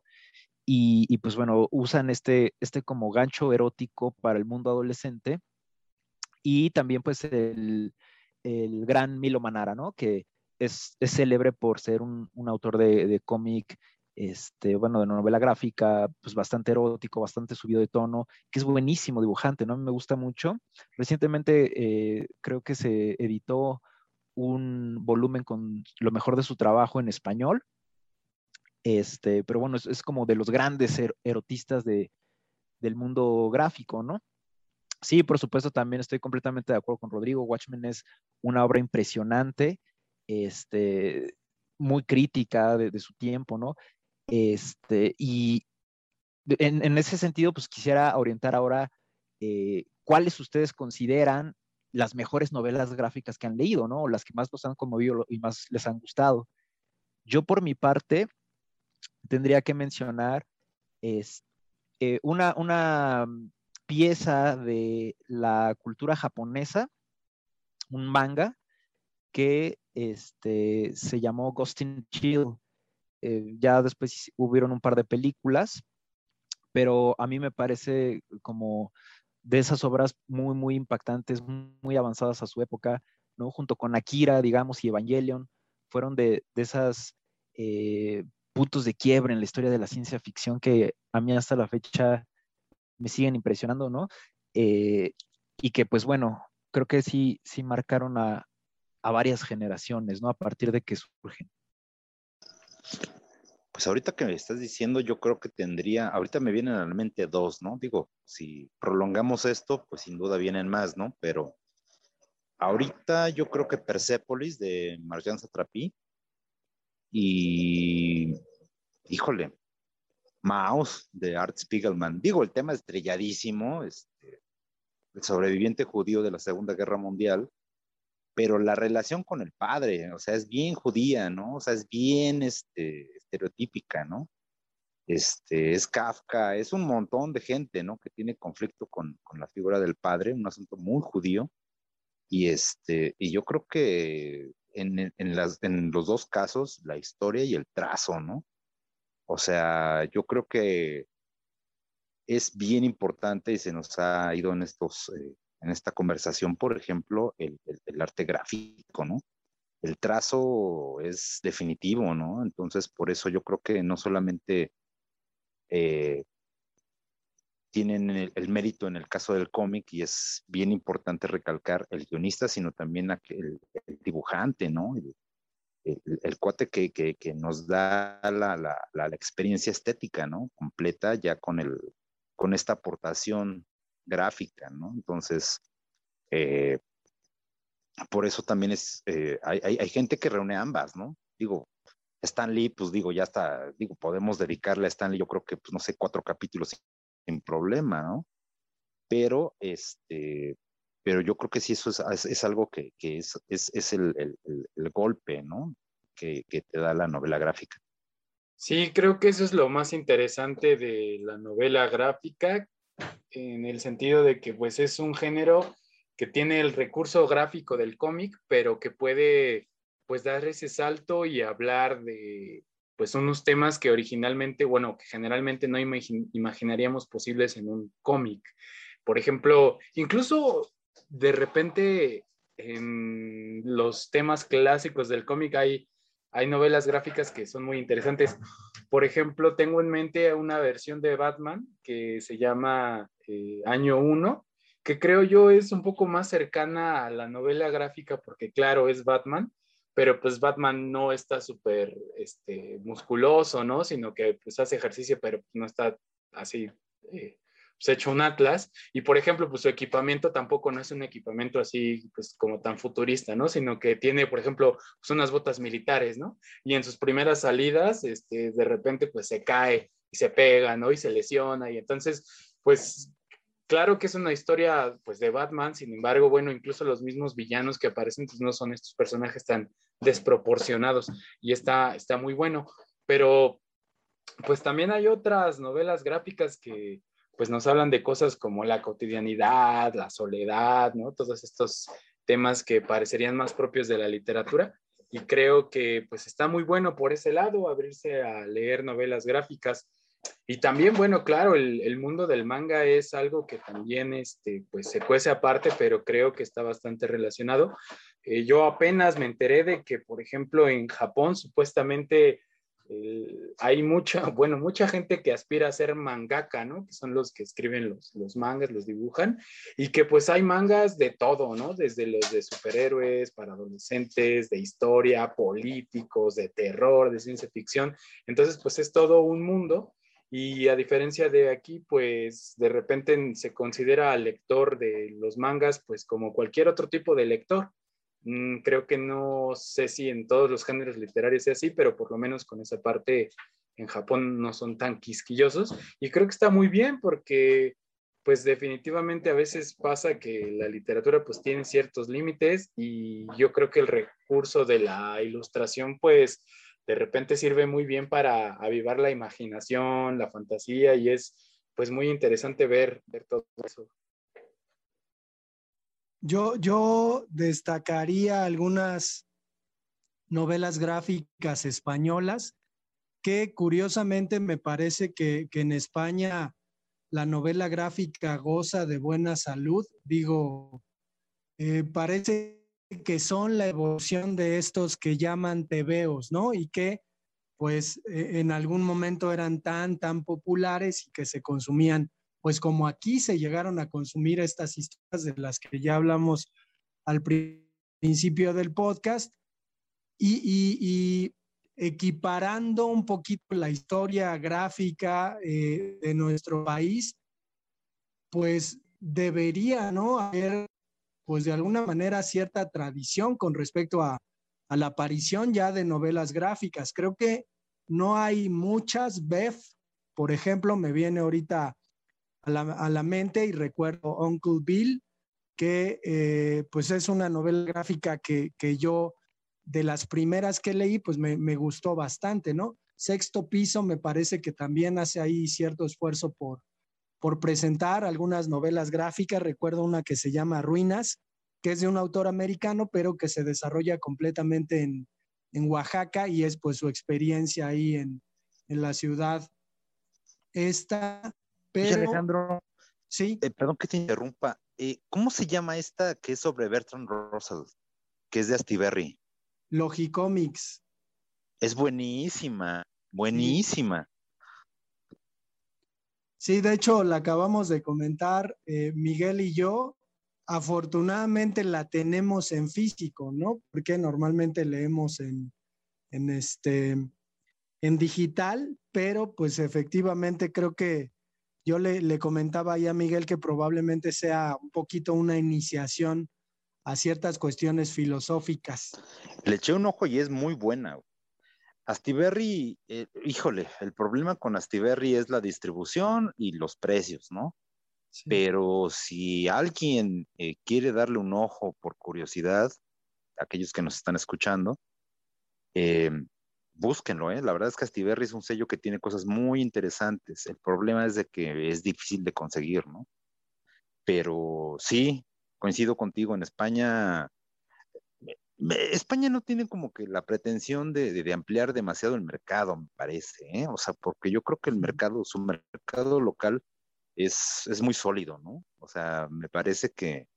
Y, pues bueno, usan este, este como gancho erótico para el mundo adolescente. Y también pues el, el gran Milo Manara, ¿no? Que es, es célebre por ser un, un autor de, de cómic, este, bueno, de novela gráfica, pues bastante erótico, bastante subido de tono, que es buenísimo dibujante, ¿no? Me gusta mucho. Recientemente eh, creo que se editó un volumen con lo mejor de su trabajo en español. Este, pero bueno, es, es como de los grandes er erotistas de, del mundo gráfico, ¿no? Sí, por supuesto, también estoy completamente de acuerdo con Rodrigo. Watchmen es una obra impresionante, este, muy crítica de, de su tiempo, ¿no? Este, y en, en, ese sentido, pues quisiera orientar ahora eh, cuáles ustedes consideran las mejores novelas gráficas que han leído, ¿no? O las que más los han conmovido y más les han gustado. Yo por mi parte tendría que mencionar es, eh, una, una pieza de la cultura japonesa, un manga que este, se llamó Ghost in Chill. Eh, ya después hubieron un par de películas, pero a mí me parece como de esas obras muy, muy impactantes, muy avanzadas a su época, ¿no? Junto con Akira, digamos, y Evangelion, fueron de, de esas eh, puntos de quiebre en la historia de la ciencia ficción que a mí hasta la fecha me siguen impresionando, ¿no? Eh, y que, pues bueno, creo que sí, sí marcaron a, a varias generaciones, ¿no? A partir de que surgen. Pues ahorita que me estás diciendo, yo creo que tendría, ahorita me vienen a la mente dos, ¿no? Digo, si prolongamos esto, pues sin duda vienen más, ¿no? Pero ahorita yo creo que Persepolis de Marjan Satrapi y, híjole, Maus de Art Spiegelman. Digo, el tema estrelladísimo, este, el sobreviviente judío de la Segunda Guerra Mundial, pero la relación con el padre, o sea, es bien judía, ¿no? O sea, es bien este, estereotípica, ¿no? Este, es Kafka, es un montón de gente, ¿no? Que tiene conflicto con, con la figura del padre, un asunto muy judío. Y, este, y yo creo que en, en, las, en los dos casos, la historia y el trazo, ¿no? O sea, yo creo que es bien importante y se nos ha ido en estos, eh, en esta conversación, por ejemplo, el, el, arte gráfico, ¿no? El trazo es definitivo, ¿no? Entonces, por eso yo creo que no solamente eh, tienen el, mérito en el caso del cómic y es bien importante recalcar el guionista, sino también el, dibujante, ¿no? El, cuate que, que, nos da la, la, la, experiencia estética, ¿no? Completa ya con, el, con esta aportación gráfica, ¿no? Entonces, eh, por eso también es, eh, hay, hay, gente que reúne ambas, ¿no? Digo, Stan Lee, pues digo, ya está, digo, podemos dedicarle a Stan Lee, yo creo que, pues no sé, cuatro capítulos sin problema, ¿no? Pero, este, pero yo creo que sí, eso es, es, algo que, que, es, es, es el, el, el, golpe, ¿no? Que, que te da la novela gráfica. Sí, creo que eso es lo más interesante de la novela gráfica, en el sentido de que pues es un género que tiene el recurso gráfico del cómic, pero que puede pues dar ese salto y hablar de pues unos temas que originalmente, bueno, que generalmente no imaginaríamos posibles en un cómic. Por ejemplo, incluso de repente en los temas clásicos del cómic hay, hay novelas gráficas que son muy interesantes. Por ejemplo, tengo en mente una versión de Batman que se llama eh, Año 1, que creo yo es un poco más cercana a la novela gráfica porque claro, es Batman, pero pues Batman no está súper este, musculoso, ¿no? Sino que pues hace ejercicio, pero no está así eh, pues hecho un Atlas. Y por ejemplo, pues su equipamiento tampoco no es un equipamiento así pues como tan futurista, ¿no? Sino que tiene, por ejemplo, pues unas botas militares, ¿no? Y en sus primeras salidas, este, de repente pues se cae y se pega, ¿no? Y se lesiona y entonces pues claro que es una historia pues de Batman, sin embargo, bueno, incluso los mismos villanos que aparecen pues no son estos personajes tan desproporcionados y está, está muy bueno, pero pues también hay otras novelas gráficas que pues nos hablan de cosas como la cotidianidad, la soledad, ¿no? Todos estos temas que parecerían más propios de la literatura y creo que pues está muy bueno por ese lado abrirse a leer novelas gráficas y también, bueno, claro, el, mundo del manga es algo que también este, pues, se cuece aparte, pero creo que está bastante relacionado. Eh, yo apenas me enteré de que, por ejemplo, en Japón supuestamente hay mucha, bueno, mucha gente que aspira a ser mangaka, ¿no? Que son los que escriben los, los mangas, los dibujan, y que pues hay mangas de todo, ¿no? Desde los de superhéroes para adolescentes, de historia, políticos, de terror, de ciencia ficción. Entonces, pues es todo un mundo y a diferencia de aquí, pues de repente se considera al lector de los mangas, pues como cualquier otro tipo de lector. Mm, creo que no sé si en todos los géneros literarios sea así, pero por lo menos con esa parte en Japón no son tan quisquillosos. Y creo que está muy bien porque pues definitivamente a veces pasa que la literatura pues tiene ciertos límites y yo creo que el recurso de la ilustración pues de repente sirve muy bien para avivar la imaginación, la fantasía y es pues muy interesante ver, ver todo eso. Yo, yo destacaría algunas novelas gráficas españolas que curiosamente me parece que, que en España la novela gráfica goza de buena salud. Digo, eh, parece que son la evolución de estos que llaman tebeos, ¿no? Y que pues e, en algún momento eran tan, tan populares y que se consumían, pues como aquí se llegaron a consumir estas historias de las que ya hablamos al principio del podcast, y, equiparando un poquito la historia gráfica eh, de nuestro país, pues debería, ¿no? Haber pues de alguna manera cierta tradición con respecto a, la aparición ya de novelas gráficas. Creo que no hay muchas. Beth, por ejemplo, me viene ahorita a la, mente y recuerdo Uncle Bill, que eh, pues es una novela gráfica que, yo de las primeras que leí pues me, me, gustó bastante, ¿no? Sexto Piso me parece que también hace ahí cierto esfuerzo por, por presentar algunas novelas gráficas. Recuerdo una que se llama Ruinas, que es de un autor americano, pero que se desarrolla completamente en, en Oaxaca y es pues su experiencia ahí en, en la ciudad. Esta, pero... Alejandro, sí. Eh, perdón que te interrumpa. Eh, ¿Cómo se llama esta que es sobre Bertrand Russell, que es de Astiberri? Logicomics. Es buenísima, buenísima. Sí, de hecho, la acabamos de comentar eh, Miguel y yo. Afortunadamente la tenemos en físico, ¿no? Porque normalmente leemos en, en, este, en digital, pero pues efectivamente creo que yo le, le comentaba ahí a Miguel que probablemente sea un poquito una iniciación a ciertas cuestiones filosóficas. Le eché un ojo y es muy buena. Astiberri, eh, híjole, el problema con Astiberri es la distribución y los precios, ¿no? Pero si alguien eh, quiere darle un ojo por curiosidad, aquellos que nos están escuchando, eh, búsquenlo, ¿eh? La verdad es que Astiberri es un sello que tiene cosas muy interesantes. El problema es de que es difícil de conseguir, ¿no? Pero sí, coincido contigo, en España España no tiene como que la pretensión de, ampliar demasiado el mercado, me parece, ¿eh? O sea, porque yo creo que el mercado, su mercado local es, es muy sólido, ¿no? O sea, me parece que,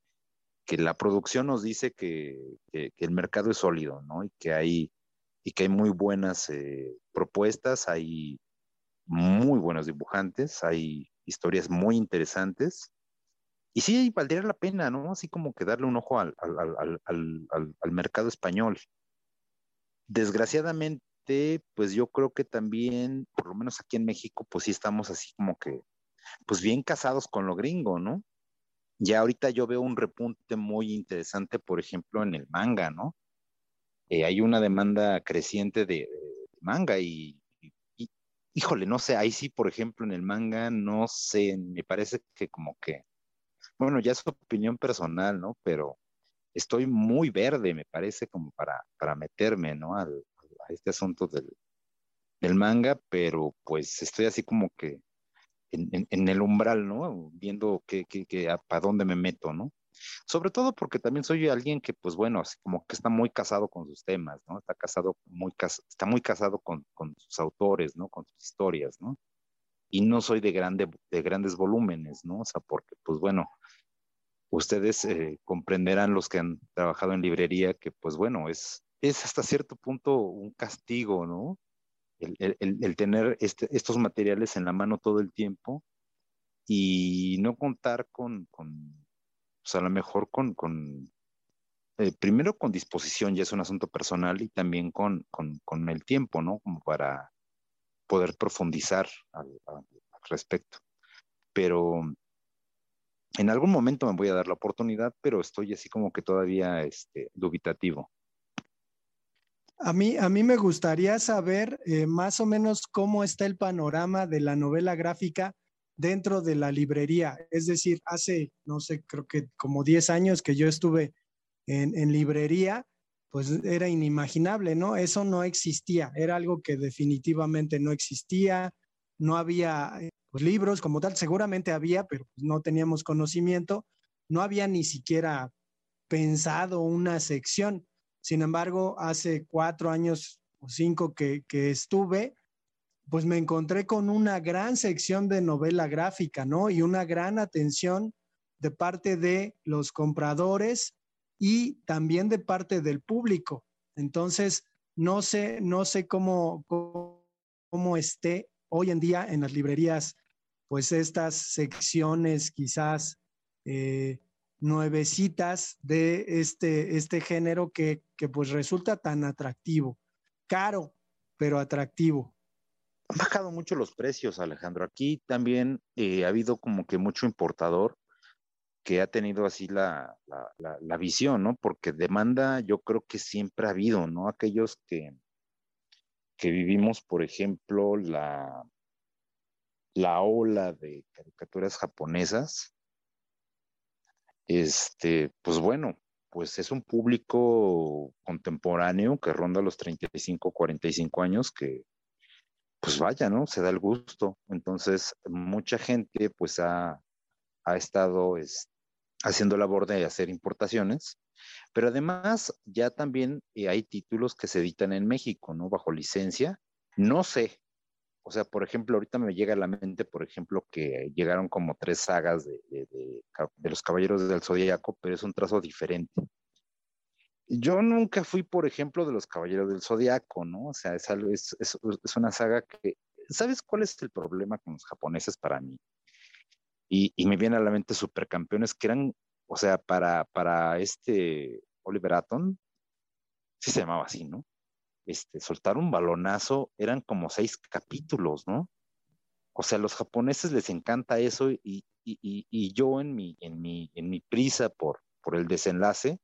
la producción nos dice que, el mercado es sólido, ¿no? Y que hay, y que hay muy buenas eh, propuestas, hay muy buenos dibujantes, hay historias muy interesantes y sí, valdría la pena, ¿no? Así como que darle un ojo al, mercado español. Desgraciadamente, pues yo creo que también, por lo menos aquí en México, pues sí estamos así como que, pues bien casados con lo gringo, ¿no? Ya ahorita yo veo un repunte muy interesante, por ejemplo, en el manga, ¿no? Eh, hay una demanda creciente de, manga y, y, híjole, no sé, ahí sí, por ejemplo, en el manga, no sé, me parece que como que bueno, ya es opinión personal, ¿no? Pero estoy muy verde, me parece, como para, para meterme, ¿no? Al, a este asunto del, del, manga, pero pues estoy así como que en, el umbral, ¿no? Viendo que, que para dónde me meto, ¿no? Sobre todo porque también soy alguien que, pues bueno, así como que está muy casado con sus temas, ¿no? Está casado, muy, está muy casado con, con sus autores, ¿no? Con sus historias, ¿no? Y no soy de, grande, de grandes volúmenes, ¿no? O sea, porque, pues bueno, ustedes eh, comprenderán los que han trabajado en librería que, pues bueno, es, es hasta cierto punto un castigo, ¿no? El, tener este, estos materiales en la mano todo el tiempo y no contar con, con pues a lo mejor con, con eh, primero con disposición, ya es un asunto personal, y también con, con, con el tiempo, ¿no? Como para poder profundizar al, respecto. Pero en algún momento me voy a dar la oportunidad, pero estoy así como que todavía este, dubitativo. A mí, a mí me gustaría saber eh, más o menos cómo está el panorama de la novela gráfica dentro de la librería. Es decir, hace, no sé, creo que como 10 años que yo estuve en, en librería pues era inimaginable, ¿no? Eso no existía, era algo que definitivamente no existía, no había eh, pues, libros como tal, seguramente había, pero pues, no teníamos conocimiento, no había ni siquiera pensado una sección. Sin embargo, hace cuatro años o cinco que, que estuve, pues me encontré con una gran sección de novela gráfica, ¿no? Y una gran atención de parte de los compradores y también de parte del público. Entonces, no sé, no sé cómo, cómo, esté hoy en día en las librerías, pues estas secciones quizás eh, nuevecitas de este, este género que, que pues resulta tan atractivo, caro, pero atractivo. Han bajado mucho los precios, Alejandro. Aquí también eh, ha habido como que mucho importador que ha tenido así la, la, visión, ¿no? Porque demanda yo creo que siempre ha habido, ¿no? Aquellos que, que vivimos, por ejemplo, la, la ola de caricaturas japonesas, este, pues bueno, pues es un público contemporáneo que ronda los 35, 45 años que, pues vaya, ¿no? Se da el gusto. Entonces, mucha gente pues ha, ha estado es, haciendo labor de hacer importaciones, pero además ya también eh, hay títulos que se editan en México, ¿no? Bajo licencia. No sé, o sea, por ejemplo, ahorita me llega a la mente, por ejemplo, que llegaron como tres sagas de, los Caballeros del Zodíaco, pero es un trazo diferente. Yo nunca fui, por ejemplo, de los Caballeros del Zodíaco, ¿no? O sea, es, es, es, una saga que... ¿Sabes cuál es el problema con los japoneses para mí? Y, y me viene a la mente supercampeones que eran, o sea, para, para este Oliver Atom, sí se llamaba así, ¿no? este, soltar un balonazo, eran como seis capítulos, ¿no? O sea, a los japoneses les encanta eso y, yo en mi, en, mi, en mi prisa por, por el desenlace,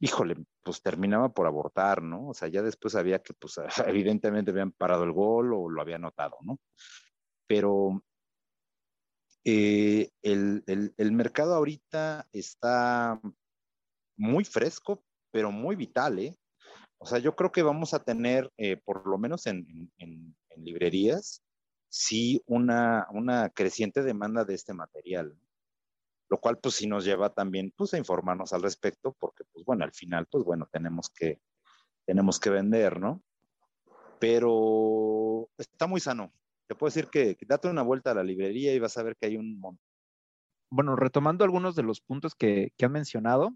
híjole, pues terminaba por abortar, ¿no? O sea, ya después había que, pues evidentemente habían parado el gol o lo habían notado, ¿no? Pero eh, el, el, mercado ahorita está muy fresco, pero muy vital, ¿eh? O sea, yo creo que vamos a tener, eh, por lo menos en, librerías, sí una, una, creciente demanda de este material, lo cual pues sí nos lleva también pues a informarnos al respecto, porque pues bueno, al final pues bueno, tenemos que, tenemos que vender, ¿no? Pero está muy sano. Te puedo decir que, date una vuelta a la librería y vas a ver que hay un montón. Bueno, retomando algunos de los puntos que, que han mencionado,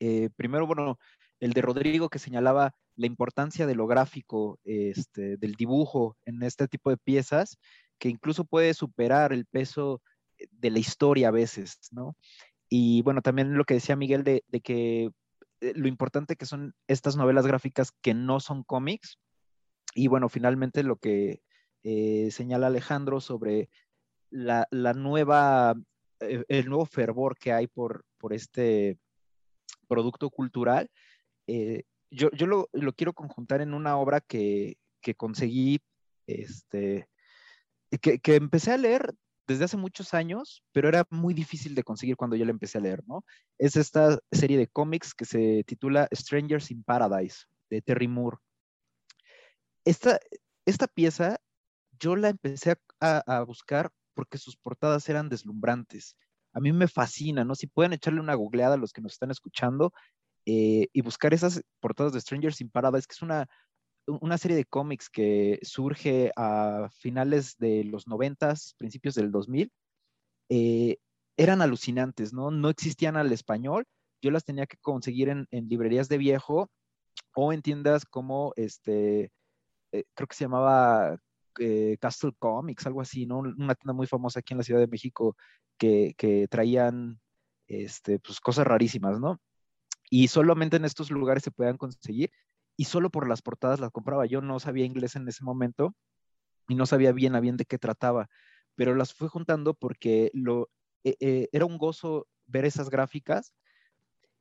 eh, primero, bueno, el de Rodrigo que señalaba la importancia de lo gráfico, este, del dibujo en este tipo de piezas, que incluso puede superar el peso de la historia a veces, ¿no? Y bueno, también lo que decía Miguel de, que eh, lo importante que son estas novelas gráficas que no son cómics. Y bueno, finalmente lo que eh, señala Alejandro sobre la, nueva, eh, el nuevo fervor que hay por, por este producto cultural eh, yo, yo lo, lo, quiero conjuntar en una obra que, que conseguí, este, que, que, empecé a leer desde hace muchos años, pero era muy difícil de conseguir cuando yo la empecé a leer, ¿no? Es esta serie de cómics que se titula Strangers in Paradise, de Terry Moore. Esta, esta pieza yo la empecé a, buscar porque sus portadas eran deslumbrantes. A mí me fascina, ¿no? Si pueden echarle una googleada a los que nos están escuchando, eh, y buscar esas portadas de Strangers in Paradise, que es una, una serie de cómics que surge a finales de los 90, principios del 2000, eh, eran alucinantes, ¿no? No existían al español, yo las tenía que conseguir en, librerías de viejo o en tiendas como, este, eh, creo que se llamaba Castle Comics, algo así, ¿no? Una tienda muy famosa aquí en la Ciudad de México que, que traían, este, pues, cosas rarísimas, ¿no? y solamente en estos lugares se puedan conseguir y solo por las portadas las compraba. Yo no sabía inglés en ese momento y no sabía bien a bien de qué trataba, pero las fui juntando porque lo, eh, eh, era un gozo ver esas gráficas.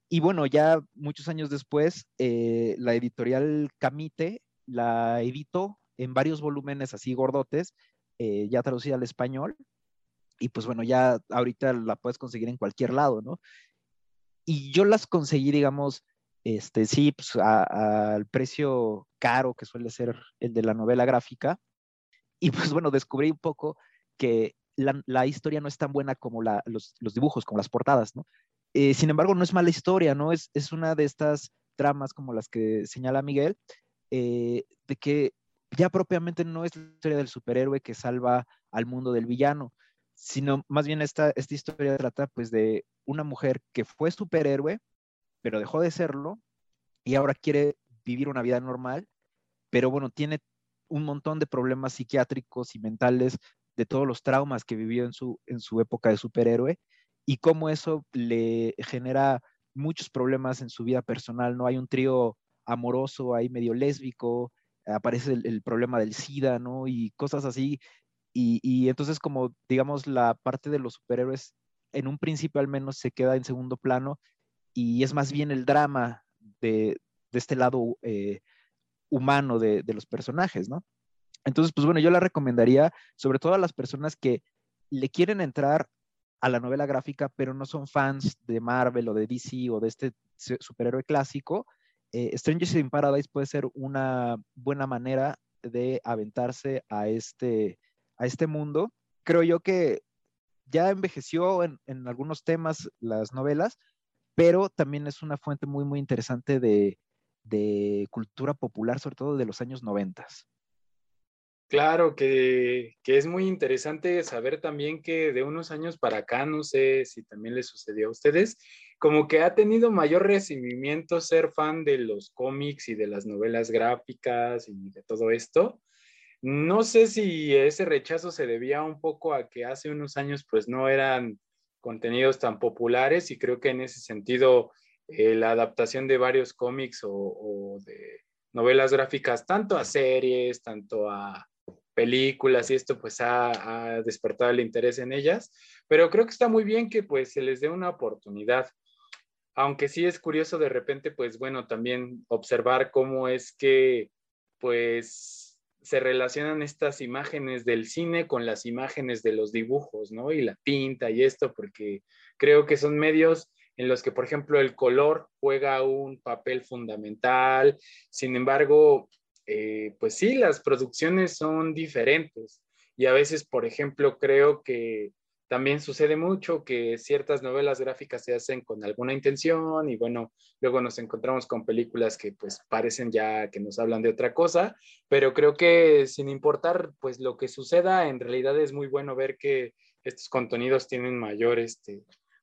Y bueno, ya muchos años después, eh, la editorial Camite la editó en varios volúmenes así gordotes, ya traducida al español. Y pues bueno, ya ahorita la puedes conseguir en cualquier lado, ¿no? y yo las conseguí, digamos, este, sí, pues al precio caro que suele ser el de la novela gráfica. Y pues bueno, descubrí un poco que la, historia no es tan buena como los, dibujos, como las portadas, ¿no? Eh, sin embargo, no es mala historia, ¿no? Es, es una de estas tramas como las que señala Miguel, eh, de que ya propiamente no es la historia del superhéroe que salva al mundo del villano, sino más bien esta, esta historia trata pues de una mujer que fue superhéroe, pero dejó de serlo y ahora quiere vivir una vida normal, pero bueno, tiene un montón de problemas psiquiátricos y mentales de todos los traumas que vivió en su, en su época de superhéroe y cómo eso le genera muchos problemas en su vida personal, ¿no? Hay un trío amoroso ahí medio lésbico, aparece el, problema del SIDA, ¿no? Y cosas así y, entonces como, digamos, la parte de los superhéroes en un principio al menos se queda en segundo plano y es más bien el drama de, este lado eh, humano de, los personajes, ¿no? Entonces, pues bueno, yo la recomendaría sobre todo a las personas que le quieren entrar a la novela gráfica, pero no son fans de Marvel o de DC o de este superhéroe clásico. Eh, Strangers in Paradise puede ser una buena manera de aventarse a este, a este mundo. Creo yo que ya envejeció en, en algunos temas las novelas, pero también es una fuente muy, muy interesante de, de cultura popular, sobre todo de los años noventas. Claro, que, es muy interesante saber también que de unos años para acá, no sé si también les sucedió a ustedes, como que ha tenido mayor recibimiento ser fan de los cómics y de las novelas gráficas y de todo esto. No sé si ese rechazo se debía un poco a que hace unos años pues no eran contenidos tan populares y creo que en ese sentido eh, la adaptación de varios cómics o de novelas gráficas, tanto a series, tanto a películas y esto pues ha, despertado el interés en ellas, pero creo que está muy bien que pues se les dé una oportunidad. Aunque sí es curioso de repente pues bueno también observar cómo es que pues se relacionan estas imágenes del cine con las imágenes de los dibujos, ¿no? Y la tinta y esto, porque creo que son medios en los que, por ejemplo, el color juega un papel fundamental. Sin embargo, eh, pues sí, las producciones son diferentes. Y a veces, por ejemplo, creo que también sucede mucho que ciertas novelas gráficas se hacen con alguna intención y bueno, luego nos encontramos con películas que pues parecen ya que nos hablan de otra cosa, pero creo que sin importar pues lo que suceda, en realidad es muy bueno ver que estos contenidos tienen mayor este,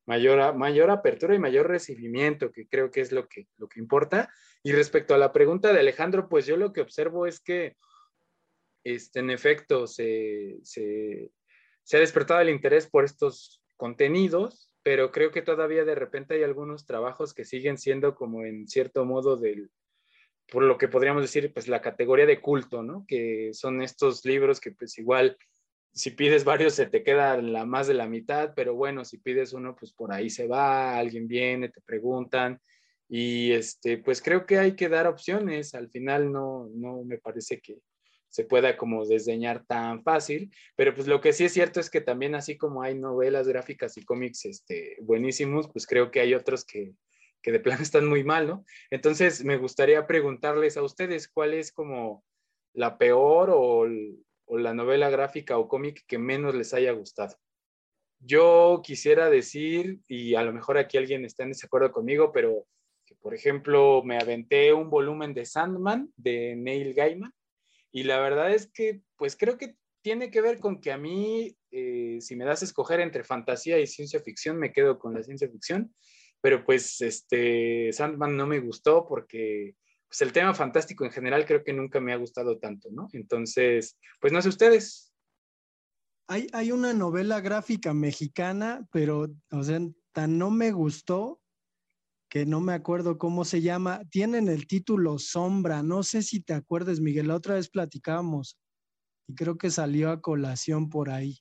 mayor, mayor apertura y mayor recibimiento, que creo que es lo que, lo que importa. Y respecto a la pregunta de Alejandro, pues yo lo que observo es que, este, en efecto, se, se, ha despertado el interés por estos contenidos, pero creo que todavía de repente hay algunos trabajos que siguen siendo como en cierto modo del, por lo que podríamos decir, pues la categoría de culto, ¿no? Que son estos libros que pues igual si pides varios se te queda la más de la mitad, pero bueno, si pides uno, pues por ahí se va, alguien viene, te preguntan y este, pues creo que hay que dar opciones. Al final no, no me parece que se pueda como desdeñar tan fácil, pero pues lo que sí es cierto es que también así como hay novelas gráficas y cómics este, buenísimos, pues creo que hay otros que, que de plano están muy mal, ¿no? Entonces me gustaría preguntarles a ustedes cuál es como la peor o o la novela gráfica o cómic que menos les haya gustado. Yo quisiera decir, y a lo mejor aquí alguien está en desacuerdo conmigo, pero que por ejemplo me aventé un volumen de Sandman de Neil Gaiman y la verdad es que pues creo que tiene que ver con que a mí, eh, si me das a escoger entre fantasía y ciencia ficción, me quedo con la ciencia ficción, pero pues este Sandman no me gustó porque pues el tema fantástico en general creo que nunca me ha gustado tanto, ¿no? Entonces, pues no sé ustedes. Hay, hay una novela gráfica mexicana, pero, o sea, tan no me gustó que no me acuerdo cómo se llama. Tienen el título Sombra. No sé si te acuerdas, Miguel. La otra vez platicábamos y creo que salió a colación por ahí.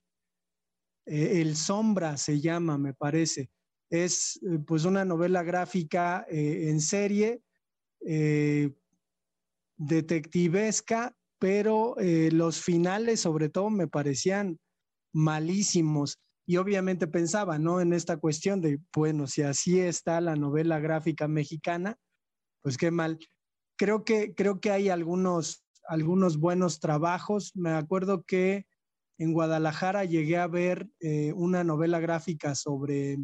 Eh, el Sombra se llama, me parece. Es eh, pues una novela gráfica eh, en serie eh, detectivesca, pero eh, los finales sobre todo me parecían malísimos. Y obviamente pensaba, ¿no? En esta cuestión de, bueno, si así está la novela gráfica mexicana, pues qué mal. Creo que, creo que hay algunos, algunos buenos trabajos. Me acuerdo que en Guadalajara llegué a ver eh, una novela gráfica sobre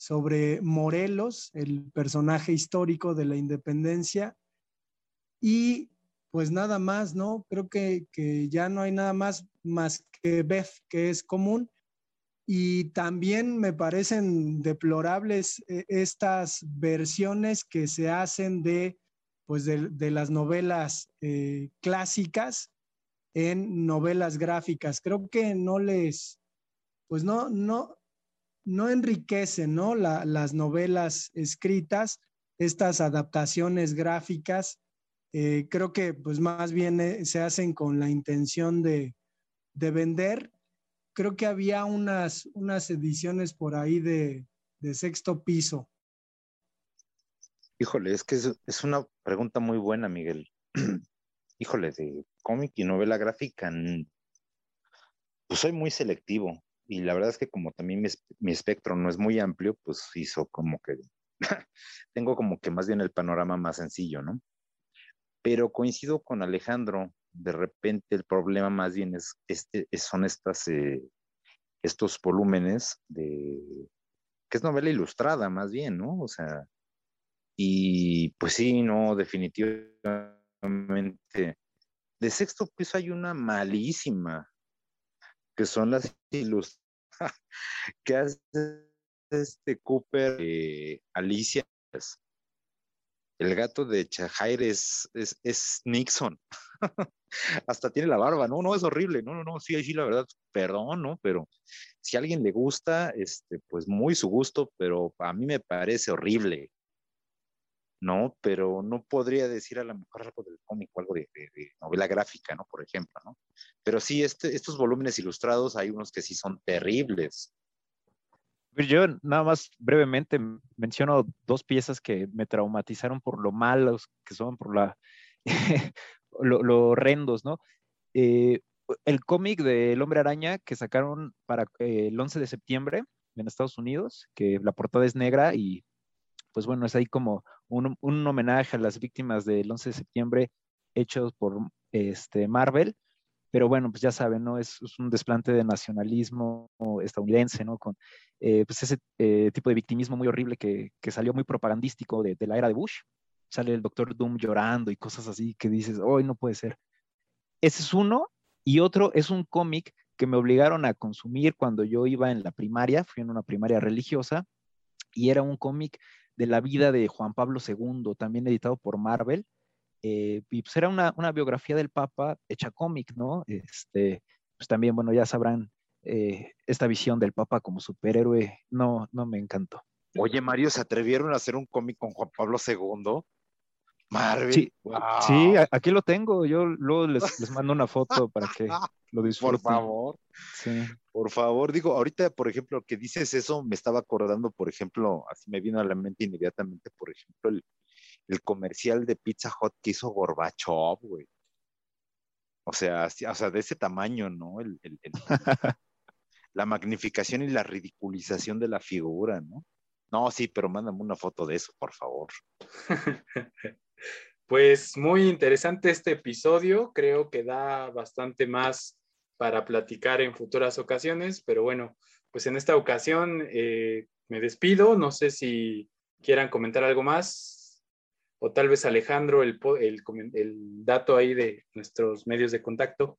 sobre Morelos, el personaje histórico de la independencia. Y pues nada más, ¿no? Creo que, ya no hay nada más más que Beth, que es común. Y también me parecen deplorables eh, estas versiones que se hacen de, pues de, las novelas eh, clásicas en novelas gráficas. Creo que no les, pues no, no, no enriquecen ¿no? las novelas escritas, estas adaptaciones gráficas, eh, creo que pues más bien eh, se hacen con la intención de, vender. Creo que había unas, unas ediciones por ahí de, sexto piso. Híjole, es que es, una pregunta muy buena, Miguel. híjole, de cómic y novela gráfica, pues soy muy selectivo. Y la verdad es que como también mi, espectro no es muy amplio, pues hizo como que tengo como que más bien el panorama más sencillo, ¿no? Pero coincido con Alejandro, de repente el problema más bien es, este, son estas, eh, estos volúmenes de, que es novela ilustrada más bien, ¿no? O sea, y pues sí, no, definitivamente. De sexto piso hay una malísima, que son las ilustraciones que hace este Cooper, eh, Alicia. El gato de Chahair es, es, Nixon. Hasta tiene la barba, no, no, es horrible, no, no, no, sí, sí, la verdad, perdón, ¿no? Pero si a alguien le gusta, este, pues muy su gusto, pero a mí me parece horrible. ¿No? Pero no podría decir a lo mejor algo del cómic o algo de, novela gráfica, ¿no? Por ejemplo, ¿no? Pero sí, este, estos volúmenes ilustrados hay unos que sí son terribles. Pues yo nada más brevemente menciono dos piezas que me traumatizaron por lo malos que son, por la, lo, horrendos, ¿no? Eh, el cómic de El Hombre Araña que sacaron para eh, el 11 de septiembre en Estados Unidos, que la portada es negra y pues bueno, es ahí como un, homenaje a las víctimas del 11 de septiembre hechos por este, Marvel, pero bueno, pues ya saben, ¿no? Es, un desplante de nacionalismo estadounidense, ¿no? Con eh, pues ese eh, tipo de victimismo muy horrible que, salió muy propagandístico de, la era de Bush. Sale el doctor Doom llorando y cosas así que dices, hoy no puede ser. Ese es uno, y otro es un cómic que me obligaron a consumir cuando yo iba en la primaria, fui en una primaria religiosa, y era un cómic de la vida de Juan Pablo II, también editado por Marvel. Eh, y pues era una, biografía del Papa hecha cómic, ¿no? Este, pues también, bueno, ya sabrán, eh, esta visión del Papa como superhéroe no, no me encantó. Oye, Mario, ¿se atrevieron a hacer un cómic con Juan Pablo II? Marvel. Sí, aquí lo tengo. Yo luego les, mando una foto para que lo disfruten. Por favor. Sí. Por favor, digo, ahorita, por ejemplo, que dices eso, me estaba acordando, por ejemplo, así me vino a la mente inmediatamente, por ejemplo, el, comercial de Pizza Hut que hizo Gorbachov, güey. O sea, o sea, de ese tamaño, ¿no? El, la magnificación y la ridiculización de la figura, ¿no? No, sí, pero mándame una foto de eso, por favor. Pues muy interesante este episodio, creo que da bastante más para platicar en futuras ocasiones, pero bueno, pues en esta ocasión eh, me despido, no sé si quieran comentar algo más o tal vez Alejandro el, el, dato ahí de nuestros medios de contacto.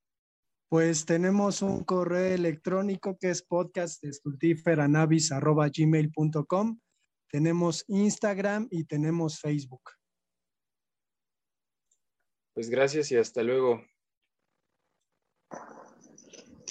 Pues tenemos un correo electrónico que es podcastestultiferanavis.gmail.com. Tenemos Instagram y tenemos Facebook. Pues gracias y hasta luego.